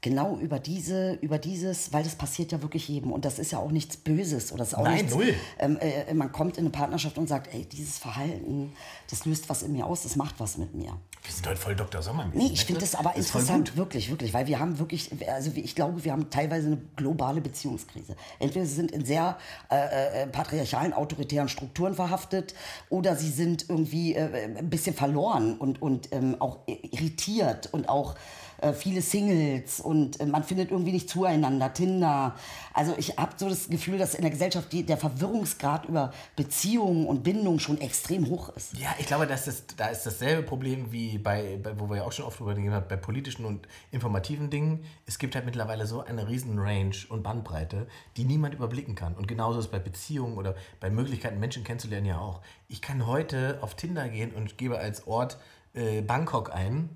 genau über diese, über dieses, weil das passiert ja wirklich jedem und das ist ja auch nichts Böses oder das ist auch Nein, nichts, null. Ähm, äh, man kommt in eine Partnerschaft und sagt, ey, dieses Verhalten, das löst was in mir aus, das macht was mit mir. Wir sind heute voll Dr. Sommer. Nee, ich finde das aber voll interessant, wirklich, wirklich, weil wir haben wirklich, also ich glaube, wir haben teilweise eine globale Beziehungskrise. Entweder sie sind in sehr äh, äh, patriarchalen, autoritären Strukturen verhaftet oder sie sind irgendwie äh, ein bisschen verloren und, und ähm, auch irritiert und auch äh, viele Singles und äh, man findet irgendwie nicht zueinander, Tinder. Also ich habe so das Gefühl, dass in der Gesellschaft die, der Verwirrungsgrad über Beziehungen und Bindung schon extrem hoch ist. Ja, ich glaube, das ist, da ist dasselbe Problem wie bei, bei, wo wir ja auch schon oft drüber haben, bei politischen und informativen Dingen. Es gibt halt mittlerweile so eine riesen Range und Bandbreite, die niemand überblicken kann. Und genauso ist bei Beziehungen oder bei Möglichkeiten, Menschen kennenzulernen ja auch. Ich kann heute auf Tinder gehen und gebe als Ort äh, Bangkok ein,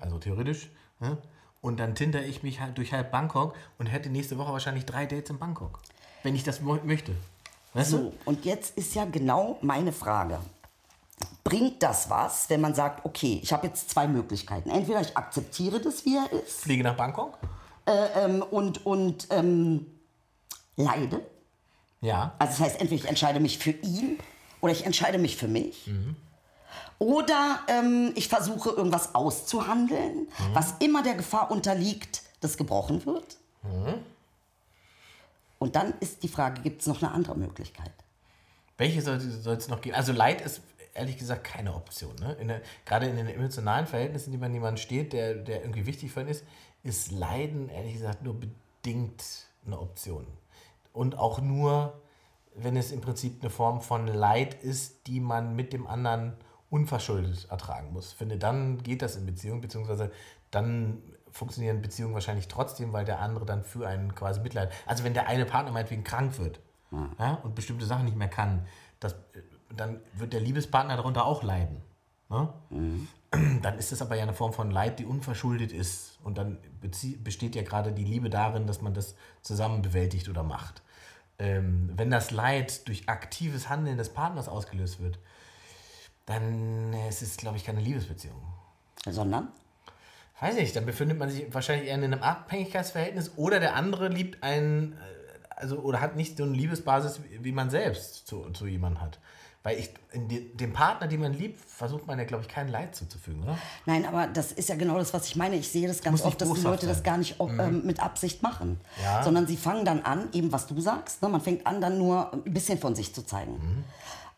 also theoretisch, ne? und dann tinder ich mich halt durch halb Bangkok und hätte nächste Woche wahrscheinlich drei Dates in Bangkok, wenn ich das möchte. Weißt du? So, und jetzt ist ja genau meine Frage. Bringt das was, wenn man sagt, okay, ich habe jetzt zwei Möglichkeiten. Entweder ich akzeptiere das, wie er ist, Fliege nach Bangkok? ähm, und, und ähm, leide. Ja. Also das heißt, entweder ich entscheide mich für ihn oder ich entscheide mich für mich. Oder ähm, ich versuche irgendwas auszuhandeln, was immer der Gefahr unterliegt, dass gebrochen wird. Und dann ist die Frage, gibt es noch eine andere Möglichkeit? Welche soll es noch geben? Also Leid ist ehrlich gesagt keine Option. Ne? In der, gerade in den emotionalen Verhältnissen, die man jemanden steht, der, der irgendwie wichtig für ihn ist, ist Leiden ehrlich gesagt nur bedingt eine Option. Und auch nur, wenn es im Prinzip eine Form von Leid ist, die man mit dem anderen unverschuldet ertragen muss. Ich finde, dann geht das in Beziehung, beziehungsweise dann funktionieren Beziehungen wahrscheinlich trotzdem, weil der andere dann für einen quasi Mitleid. Also wenn der eine Partner meinetwegen krank wird ja, und bestimmte Sachen nicht mehr kann, das, dann wird der Liebespartner darunter auch leiden. Ne? Dann ist das aber ja eine Form von Leid, die unverschuldet ist. Und dann besteht ja gerade die Liebe darin, dass man das zusammen bewältigt oder macht. Ähm, wenn das Leid durch aktives Handeln des Partners ausgelöst wird, dann ist es, glaube ich, keine Liebesbeziehung. Sondern? Weiß nicht, dann befindet man sich wahrscheinlich eher in einem Abhängigkeitsverhältnis oder der andere liebt einen, äh, also oder hat nicht so eine Liebesbasis, wie- man selbst zu, zu jemandem hat. Weil ich, dem Partner, den man liebt, versucht man ja, glaube ich, kein Leid zuzufügen, oder? Nein, aber das ist ja genau das, was ich meine. Ich sehe das ganz oft, dass die Leute das sein. gar nicht ob- ähm, mit Absicht machen. Ja. Sondern sie fangen dann an, eben was du sagst, ne? man fängt an, dann nur ein bisschen von sich zu zeigen. Mhm.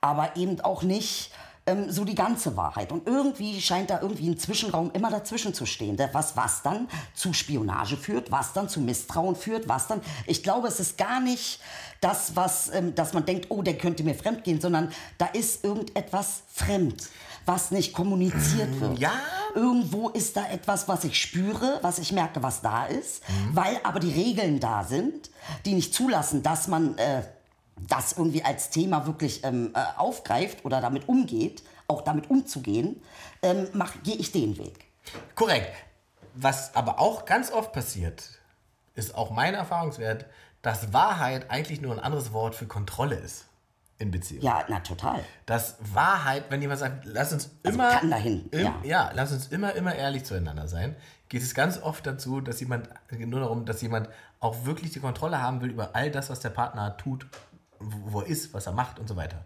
Aber eben auch nicht ähm, so die ganze Wahrheit. Und irgendwie scheint da irgendwie ein Zwischenraum immer dazwischen zu stehen. der- Was, was dann zu Spionage führt, was dann zu Misstrauen führt, was dann. Ich glaube, es ist gar nicht das, was, ähm, dass man denkt, oh, der könnte mir fremd gehen, sondern da ist irgendetwas fremd, was nicht kommuniziert wird. Ja. Irgendwo ist da etwas, was ich spüre, was ich merke, was da ist, weil aber die Regeln da sind, die nicht zulassen, dass man äh, das irgendwie als Thema wirklich ähm, äh, aufgreift oder damit umgeht, auch damit umzugehen, ähm, gehe ich den Weg. Korrekt. Was aber auch ganz oft passiert, ist auch mein Erfahrungswert, dass Wahrheit eigentlich nur ein anderes Wort für Kontrolle ist in Beziehungen. Ja, na total. dass Wahrheit, wenn jemand sagt, lass uns Also immer, kann dahin, im, ja. ja, lass uns immer, immer ehrlich zueinander sein, geht es ganz oft dazu, dass jemand, nur darum, dass jemand auch wirklich die Kontrolle haben will über all das, was der Partner tut, wo er ist, was er macht und so weiter.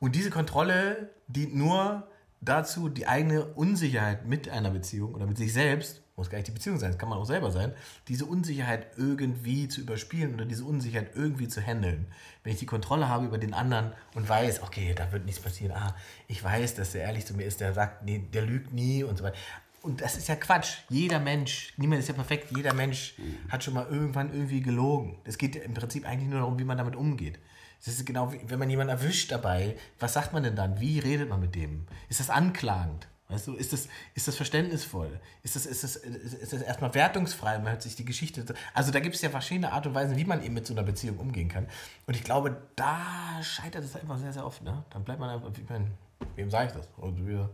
Und diese Kontrolle dient nur dazu, die eigene Unsicherheit mit einer Beziehung oder mit sich selbst, muss gar nicht die Beziehung sein, das kann man auch selber sein, diese Unsicherheit irgendwie zu überspielen oder diese Unsicherheit irgendwie zu handeln. Wenn ich die Kontrolle habe über den anderen und weiß, okay, da wird nichts passieren, ah, ich weiß, dass der ehrlich zu mir ist, der sagt, nee, der lügt nie und so weiter. Und das ist ja Quatsch. Jeder Mensch, niemand ist ja perfekt, jeder Mensch hat schon mal irgendwann irgendwie gelogen. Es geht im Prinzip eigentlich nur darum, wie man damit umgeht. Es ist genau wie, wenn man jemanden erwischt dabei, was sagt man denn dann? Wie redet man mit dem? Ist das anklagend? Weißt du, ist das, ist das verständnisvoll? Ist das, ist, das, ist das erstmal wertungsfrei? Man hört sich die Geschichte. Also da gibt es ja verschiedene Art und Weisen, wie man eben mit so einer Beziehung umgehen kann. Und ich glaube, da scheitert es einfach sehr, sehr oft. Ne? Dann bleibt man einfach, wie man, wem sage ich das? Und wir,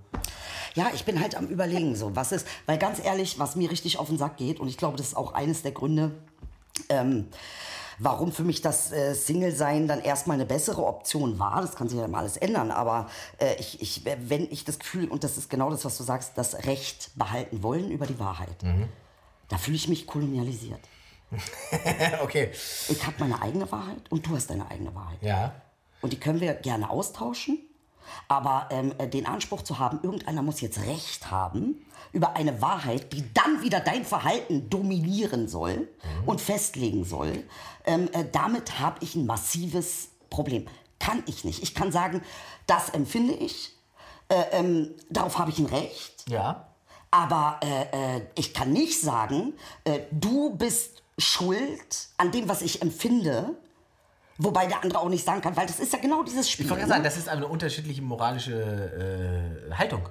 Ja, ich bin halt am überlegen, so, was ist, weil ganz ehrlich, was mir richtig auf den Sack geht, und ich glaube, das ist auch eines der Gründe, ähm, warum für mich das äh, Single-Sein dann erstmal eine bessere Option war. Das kann sich ja immer alles ändern, aber äh, ich, ich, wenn ich das Gefühl, und das ist genau das, was du sagst, das Recht behalten wollen über die Wahrheit, da fühle ich mich kolonialisiert. [LAUGHS] okay. Ich habe meine eigene Wahrheit und du hast deine eigene Wahrheit. Ja. Und die können wir gerne austauschen. Aber ähm, äh, den Anspruch zu haben, irgendeiner muss jetzt Recht haben über eine Wahrheit, die dann wieder dein Verhalten dominieren soll und festlegen soll, ähm, äh, damit habe ich ein massives Problem. Kann ich nicht. Ich kann sagen, das empfinde ich, äh, ähm, darauf habe ich ein Recht. Ja. Aber äh, äh, ich kann nicht sagen, äh, du bist schuld an dem, was ich empfinde. Wobei der andere auch nicht sagen kann, weil das ist ja genau dieses Spiel. Ich wollte gerade ne? sagen, das ist eine unterschiedliche moralische äh, Haltung.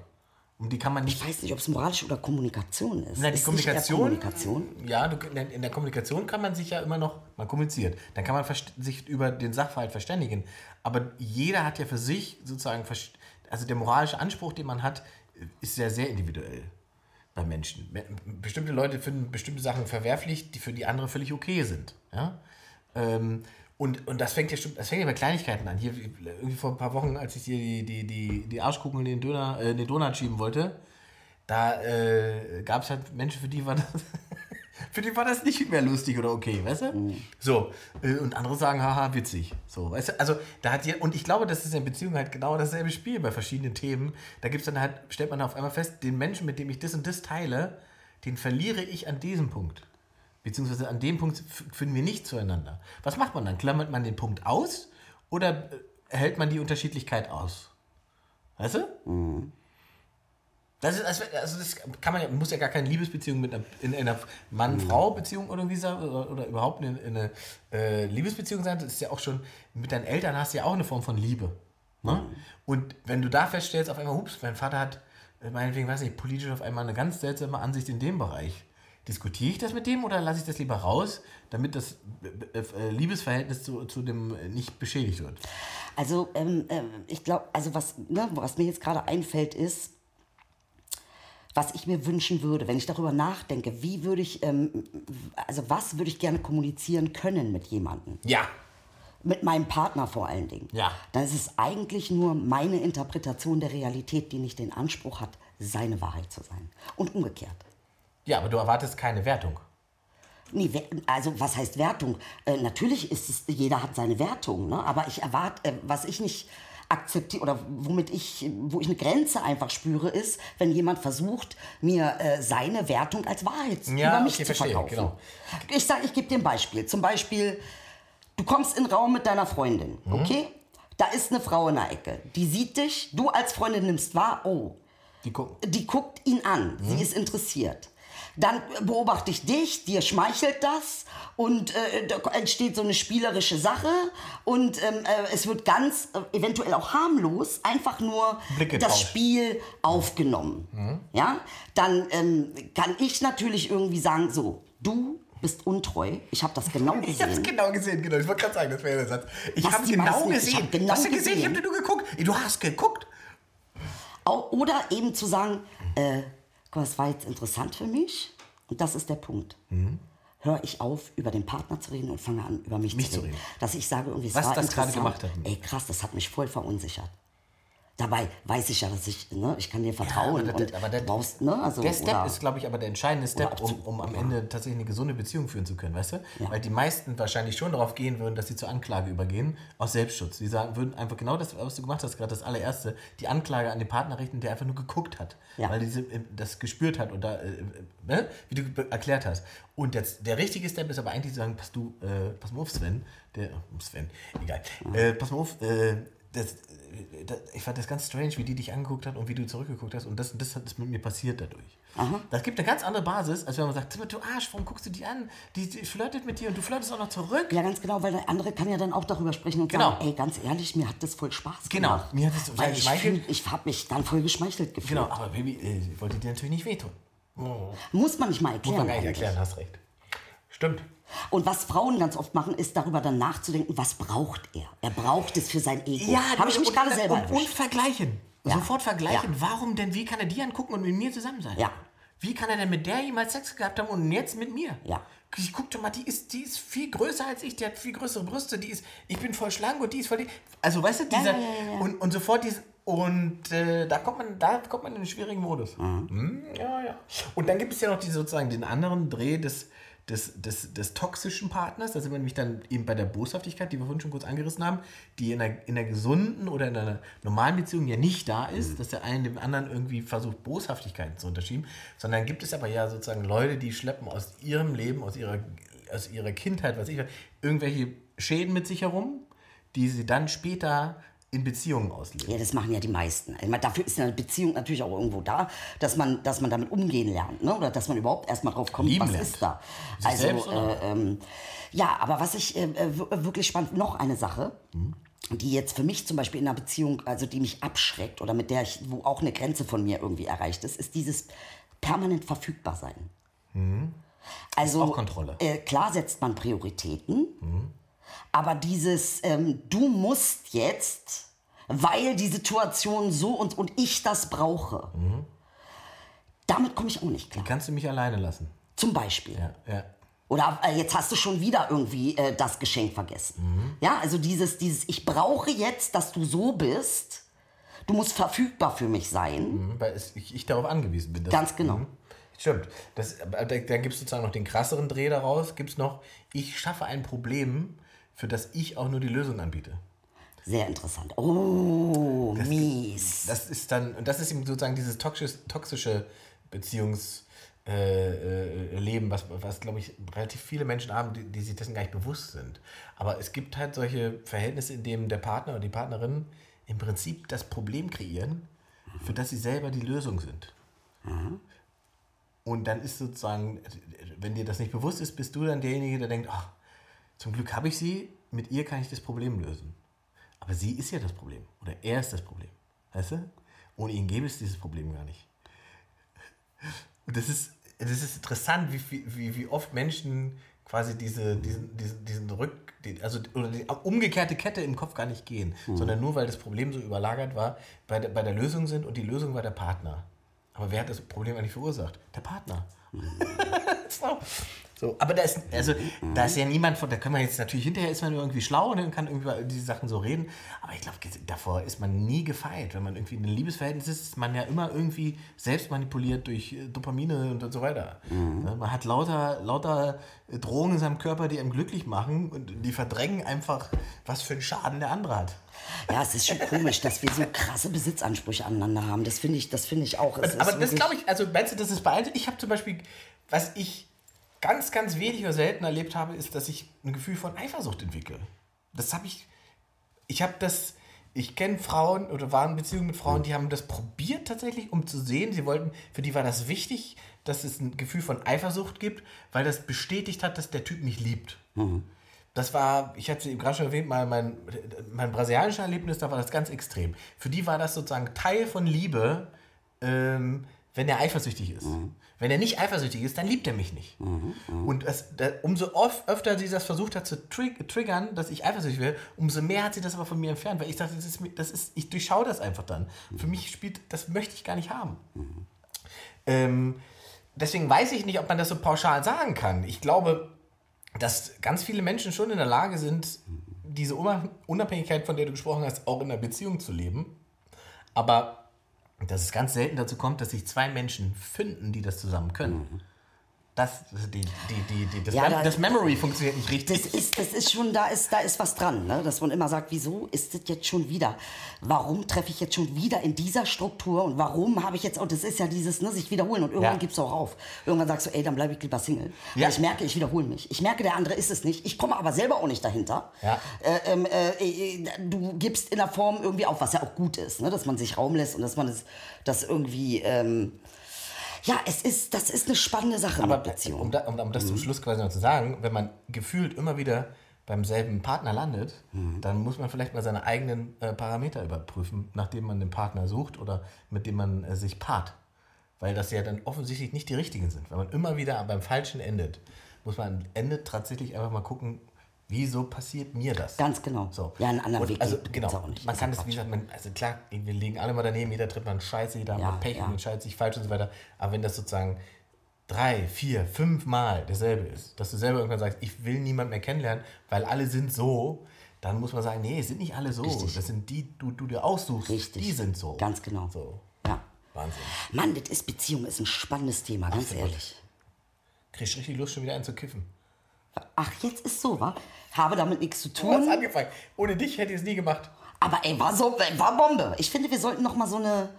Um die kann man nicht. Ich weiß nicht, ob es moralisch oder Kommunikation ist. Na, die ist Kommunikation, Kommunikation? Ja, du, in der- Kommunikation kann man sich ja immer noch, man kommuniziert. Dann kann man sich über den Sachverhalt verständigen. Aber jeder hat ja für sich sozusagen, also der moralische Anspruch, den man hat, ist ja sehr individuell bei Menschen. Me- Bestimmte Leute finden bestimmte Sachen verwerflich, die für die andere völlig okay sind. Ja? Ähm, und, und das fängt ja das fängt ja bei Kleinigkeiten an. Hier irgendwie vor ein paar Wochen, als ich dir die, die, die, die Arschkuchen in den, Döner, äh, in den Donut schieben wollte, da äh, gab es halt Menschen, für die war das, [LAUGHS] für die war das nicht mehr lustig oder okay, weißt du? So, äh, und andere sagen, haha, witzig. So, weißt du, also da hat ihr, und ich glaube, das ist in Beziehung halt genau dasselbe Spiel bei verschiedenen Themen. Da gibt's dann halt, stellt man auf einmal fest, den Menschen, mit dem ich das und das teile, den verliere ich an diesem Punkt. Beziehungsweise an dem Punkt finden wir nicht zueinander. Was macht man dann? Klammert man den Punkt aus oder äh, hält man die Unterschiedlichkeit aus? Weißt du? Das ist, also also das kann man ja, muss ja gar keine Liebesbeziehung mit einer, in einer Mann-Frau-Beziehung oder sein oder, oder überhaupt in, in eine äh, Liebesbeziehung sein. Das ist ja auch schon, mit deinen Eltern hast du ja auch eine Form von Liebe. Ne? Und wenn du da feststellst, auf einmal, hups, mein Vater hat, äh, meinetwegen, weiß nicht, politisch auf einmal eine ganz seltsame Ansicht in dem Bereich. Diskutiere ich das mit dem oder lasse ich das lieber raus, damit das äh, äh, Liebesverhältnis zu, zu dem nicht beschädigt wird? Also ähm, ähm, ich glaube, also was, ne, was mir jetzt gerade einfällt ist, was ich mir wünschen würde, wenn ich darüber nachdenke, wie würde ich, ähm, also was würde ich gerne kommunizieren können mit jemandem, Ja. mit meinem Partner vor allen Dingen. Ja. Dann ist es eigentlich nur meine Interpretation der Realität, die nicht den Anspruch hat, seine Wahrheit zu sein. Und umgekehrt. Ja, aber du erwartest keine Wertung. Nee, also was heißt Wertung? Äh, natürlich ist es, jeder hat seine Wertung, ne? aber ich erwarte, äh, was ich nicht akzeptiere oder womit ich, wo ich eine Grenze einfach spüre, ist, wenn jemand versucht, mir äh, seine Wertung als Wahrheit Ja, über mich okay, zu verstehe, verkaufen. genau. Ich sage, ich gebe dir ein Beispiel. Zum Beispiel, du kommst in den Raum mit deiner Freundin, Mhm. okay? Da ist eine Frau in der Ecke, die sieht dich, du als Freundin nimmst wahr, oh, Die gucken. die guckt ihn an, Mhm. sie ist interessiert. Dann beobachte ich dich, dir schmeichelt das und äh, da entsteht so eine spielerische Sache und ähm, äh, es wird ganz, äh, eventuell auch harmlos, einfach nur Blicke das tauscht. Spiel aufgenommen. Mhm. Ja? Dann ähm, kann ich natürlich irgendwie sagen, so, du bist untreu, ich habe das genau [LAUGHS] Ich hab's gesehen. genau gesehen, genau. Ich wollte gerade sagen, das wäre der Satz. Ich habe genau nicht. Ich gesehen. hab genau hast du gesehen? Ich gesehen. habe nur geguckt. Du hast geguckt. Oder eben zu sagen, äh, guck das war jetzt interessant für mich und das ist der Punkt. Mhm. Höre ich auf, über den Partner zu reden und fange an, über mich, Mich zu zu reden. reden. Dass ich sage, irgendwie, es Was war das gerade gemacht hat. Ey, krass, das hat mich voll verunsichert. Dabei weiß ich ja, dass ich, ne, ich kann dir vertrauen aber der- und aber der- brauchst, ne, also, Der Step oder- ist, glaube ich, aber der entscheidende Step, um, um am Ende tatsächlich eine gesunde Beziehung führen zu können, weißt du? Ja. Weil die meisten wahrscheinlich schon darauf gehen würden, dass sie zur Anklage übergehen, aus Selbstschutz. Die sagen, würden einfach genau das, was du gemacht hast, gerade das allererste, die Anklage an den Partner richten, der einfach nur geguckt hat. Ja. Weil diese, äh, das gespürt hat und da, äh, äh, ne? wie du erklärt hast. Und jetzt, der richtige Step ist aber eigentlich zu sagen, pass du, äh, pass mal auf, Sven, der, Sven, egal, äh, pass mal auf, äh, das, das, ich fand das ganz strange, wie die dich angeguckt hat und wie du zurückgeguckt hast. Und das, das ist mit mir passiert dadurch. Das gibt eine ganz andere Basis, als wenn man sagt, du Arsch, warum guckst du die an? Die, die flirtet mit dir und du flirtest auch noch zurück. Ja, ganz genau, weil der andere kann ja dann auch darüber sprechen und Genau. sagen, ey, ganz ehrlich, mir hat das voll Spaß Genau, gemacht. mir hat das total weil ich, geschmeichelt. fühl- ich habe mich dann voll geschmeichelt gefühlt. Genau, aber Baby, äh, wollte dir natürlich nicht wehtun. Muss man nicht mal Muss erklären. man gar nicht eigentlich. erklären, hast recht. Stimmt. Und was Frauen ganz oft machen, ist darüber dann nachzudenken, was braucht er? Er braucht es für sein Ego. Habe ich mich gerade selber und, und vergleichen. Ja. sofort vergleichen. Ja. Warum denn? Wie kann er die angucken und mit mir zusammen sein? Ja. Wie kann er denn mit der jemals Sex gehabt haben und jetzt mit mir? Ja. Ich guck doch mal, die ist, die ist viel größer als ich, die hat viel größere Brüste, die ist, ich bin voll schlank und die ist voll die. Also weißt du, dieser. ja, ja, ja. Und, und sofort dieses. Und äh, da kommt man, da kommt man in einen schwierigen Modus. Hm, ja, ja. Und dann gibt es ja noch die, sozusagen den anderen Dreh des, des, des, des toxischen Partners. Da sind wir nämlich dann eben bei der Boshaftigkeit, die wir vorhin schon kurz angerissen haben, die in einer, in einer gesunden oder in einer normalen Beziehung ja nicht da ist, dass der eine dem anderen irgendwie versucht, Boshaftigkeiten zu unterschieben, sondern gibt es aber ja sozusagen Leute, die schleppen aus ihrem Leben, aus ihrer, aus ihrer Kindheit, was ich weiß, irgendwelche Schäden mit sich herum, die sie dann später in Beziehungen ausleben. Ja, das machen ja die meisten. Meine, dafür ist eine Beziehung natürlich auch irgendwo da, dass man, dass man damit umgehen lernt, ne? oder dass man überhaupt erstmal drauf kommt, Lieben was lernt. ist da. Sich also, selbst, äh, ähm, ja, aber was ich äh, äh, wirklich spannend, noch eine Sache, die jetzt für mich zum Beispiel in einer Beziehung, also die mich abschreckt oder mit der ich, wo auch eine Grenze von mir irgendwie erreicht ist, ist dieses permanent verfügbar sein. Also auch Kontrolle. Äh, klar setzt man Prioritäten, aber dieses ähm, du musst jetzt, weil die Situation so und, und ich das brauche, damit komme ich auch nicht klar. Kannst du mich alleine lassen? Zum Beispiel. Ja, ja. Oder äh, jetzt hast du schon wieder irgendwie äh, das Geschenk vergessen. Ja, also dieses, dieses, ich brauche jetzt, dass du so bist. Du musst verfügbar für mich sein. Mhm, Weil ich, ich darauf angewiesen bin. Ganz genau. Mhm. Stimmt. Das, da, da gibt es sozusagen noch den krasseren Dreh daraus. Gibt es noch, ich schaffe ein Problem, für das ich auch nur die Lösung anbiete. Sehr interessant. Oh, mies. Das ist dann, und das ist eben sozusagen dieses toxische, toxische Beziehungsleben, äh, äh, Leben, was, was glaube ich, relativ viele Menschen haben, die, die sich dessen gar nicht bewusst sind. Aber es gibt halt solche Verhältnisse, in denen der Partner oder die Partnerin im Prinzip das Problem kreieren, für das sie selber die Lösung sind. Und dann ist sozusagen, wenn dir das nicht bewusst ist, bist du dann derjenige, der denkt, ach, zum Glück habe ich sie, mit ihr kann ich das Problem lösen. Aber sie ist ja das Problem. Oder er ist das Problem. Weißt du? Ohne ihn gäbe es dieses Problem gar nicht. Und das ist, das ist interessant, wie, wie, wie oft Menschen quasi diese, diesen, diesen, diesen Rück, also oder die umgekehrte Kette im Kopf gar nicht gehen, sondern nur weil das Problem so überlagert war, bei der, bei der Lösung sind und die Lösung war der Partner. Aber wer hat das Problem eigentlich verursacht? Der Partner. [LAUGHS] so. So, aber da ist, also, da ist ja niemand von, da kann man jetzt natürlich, hinterher ist man irgendwie schlau und kann irgendwie über diese Sachen so reden, aber ich glaube, davor ist man nie gefeit. Wenn man irgendwie in einem Liebesverhältnis ist, ist man ja immer irgendwie selbst manipuliert durch äh, Dopamine und so weiter. Ja, Man hat lauter, lauter Drohungen in seinem Körper, die einem glücklich machen und die verdrängen einfach, was für einen Schaden der andere hat. Ja, es ist schon komisch, dass wir so krasse Besitzansprüche aneinander haben. Das finde ich, das finde ich auch. Es Aber das glaube ich, also meinst du, das ist bei allen? Ich habe zum Beispiel, was ich ganz, ganz wenig oder selten erlebt habe, ist, dass ich ein Gefühl von Eifersucht entwickle. Das habe ich, ich habe das, ich kenne Frauen oder war in Beziehungen mit Frauen, die haben das probiert tatsächlich, um zu sehen, sie wollten, für die war das wichtig, dass es ein Gefühl von Eifersucht gibt, weil das bestätigt hat, dass der Typ mich liebt. Das war, ich hatte es eben gerade schon erwähnt, mal mein, mein brasilianisches Erlebnis, da war das ganz extrem. Für die war das sozusagen Teil von Liebe, ähm, wenn er eifersüchtig ist. Wenn er nicht eifersüchtig ist, dann liebt er mich nicht. Und es, da, umso oft, öfter sie das versucht hat zu trig triggern, dass ich eifersüchtig werde, umso mehr hat sie das aber von mir entfernt, weil ich dachte, das ist, das ist, ich durchschaue das einfach dann. Für mich spielt, das möchte ich gar nicht haben. Ähm, deswegen weiß ich nicht, ob man das so pauschal sagen kann. Ich glaube, dass ganz viele Menschen schon in der Lage sind, diese Una- Unabhängigkeit, von der du gesprochen hast, auch in einer Beziehung zu leben. Aber dass es ganz selten dazu kommt, dass sich zwei Menschen finden, die das zusammen können. Das, die, die, die, das, Ja, Mem da- das Memory funktioniert nicht richtig. Das ist, das ist schon, da ist, da ist was dran, ne? dass man immer sagt, wieso ist das jetzt schon wieder? Warum treffe ich jetzt schon wieder in dieser Struktur und warum habe ich jetzt, und das ist ja dieses, ne, sich wiederholen und irgendwann Ja. gibst du auch auf. Irgendwann sagst du, ey, dann bleibe ich lieber Single. Ja. Weil ich merke, ich wiederhole mich. Ich merke, der andere ist es nicht. Ich komme aber selber auch nicht dahinter. Ja. Äh, ähm, äh, äh, du gibst in der Form irgendwie auf, was ja auch gut ist, ne? dass man sich Raum lässt und dass man das, das irgendwie, ähm, ja, es ist, das ist eine spannende Sache Aber mit Beziehung. um, da, um, um das zum Schluss quasi noch zu sagen, wenn man gefühlt immer wieder beim selben Partner landet, dann muss man vielleicht mal seine eigenen äh, Parameter überprüfen, nachdem man den Partner sucht oder mit dem man äh, sich paart. Weil das ja dann offensichtlich nicht die richtigen sind. Wenn man immer wieder beim Falschen endet, muss man am Ende tatsächlich einfach mal gucken, Wieso passiert mir das? Ganz genau. So. Ja, einen anderen Und Weg also, genau. auch nicht. Man kann das, wie gesagt, man, also klar, wir legen alle mal daneben, jeder tritt mal einen Scheiße, jeder Ja, hat Pech ja. und entscheidet sich falsch und so weiter. Aber wenn das sozusagen drei, vier, fünf Mal derselbe ist, dass du selber irgendwann sagst, ich will niemand mehr kennenlernen, weil alle sind so, dann muss man sagen, nee, es sind nicht alle so. Richtig. Das sind die, du, du dir aussuchst, Richtig. die sind so. Ganz genau. So. Ja. Wahnsinn. Mann, das ist Beziehung, ist ein spannendes Thema, ganz Absolut. ehrlich. Kriegst richtig Lust, schon wieder einen zu kiffen. Ach, jetzt ist so, wa? Habe damit nichts zu Du hast tun. angefangen. Ohne dich hätte ich es nie gemacht. Aber ey, war so, war Bombe. Ich finde, wir sollten noch mal so eine,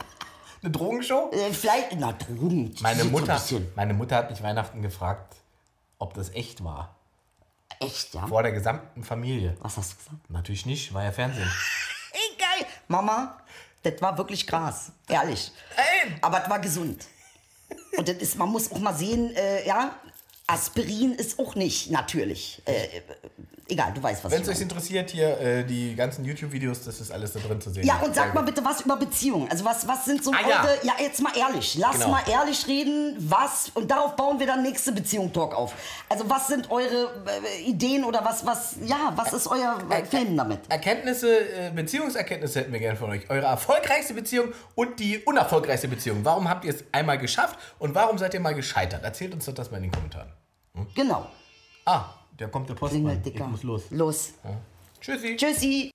Eine Drogenshow? äh, vielleicht, na, Drogen. Meine Mutter, meine Mutter hat mich Weihnachten gefragt, ob das echt war. Echt, ja? Vor der gesamten Familie. Was hast du gesagt? Natürlich nicht, war ja Fernsehen. [LAUGHS] Ey, geil. Mama, das war wirklich Gras. Ehrlich. Ey. Aber es war gesund. Und das ist, man muss auch mal sehen, äh, ja, Aspirin ist auch nicht natürlich. Äh, äh, egal, du weißt, was Wenn es euch interessiert, hier äh, die ganzen YouTube-Videos, das ist alles da drin zu sehen. Ja, und sag mal bitte was über Beziehungen. Also was, was sind so Ah, ja. eure, ja. jetzt mal ehrlich, lass Genau. mal ehrlich reden, was, und darauf bauen wir dann nächste Beziehung-Talk auf. Also was sind eure äh, Ideen oder was, was, ja, was ist euer äh, Film damit? Erkenntnisse, äh, Beziehungserkenntnisse hätten wir gerne von euch. Eure erfolgreichste Beziehung und die unerfolgreichste Beziehung. Warum habt ihr es einmal geschafft und warum seid ihr mal gescheitert? Erzählt uns doch das mal in den Kommentaren. Genau. Ah, da kommt der Postmann. Klingelt, Ich Dicker. muss los. Los. Tschüssi. Tschüssi.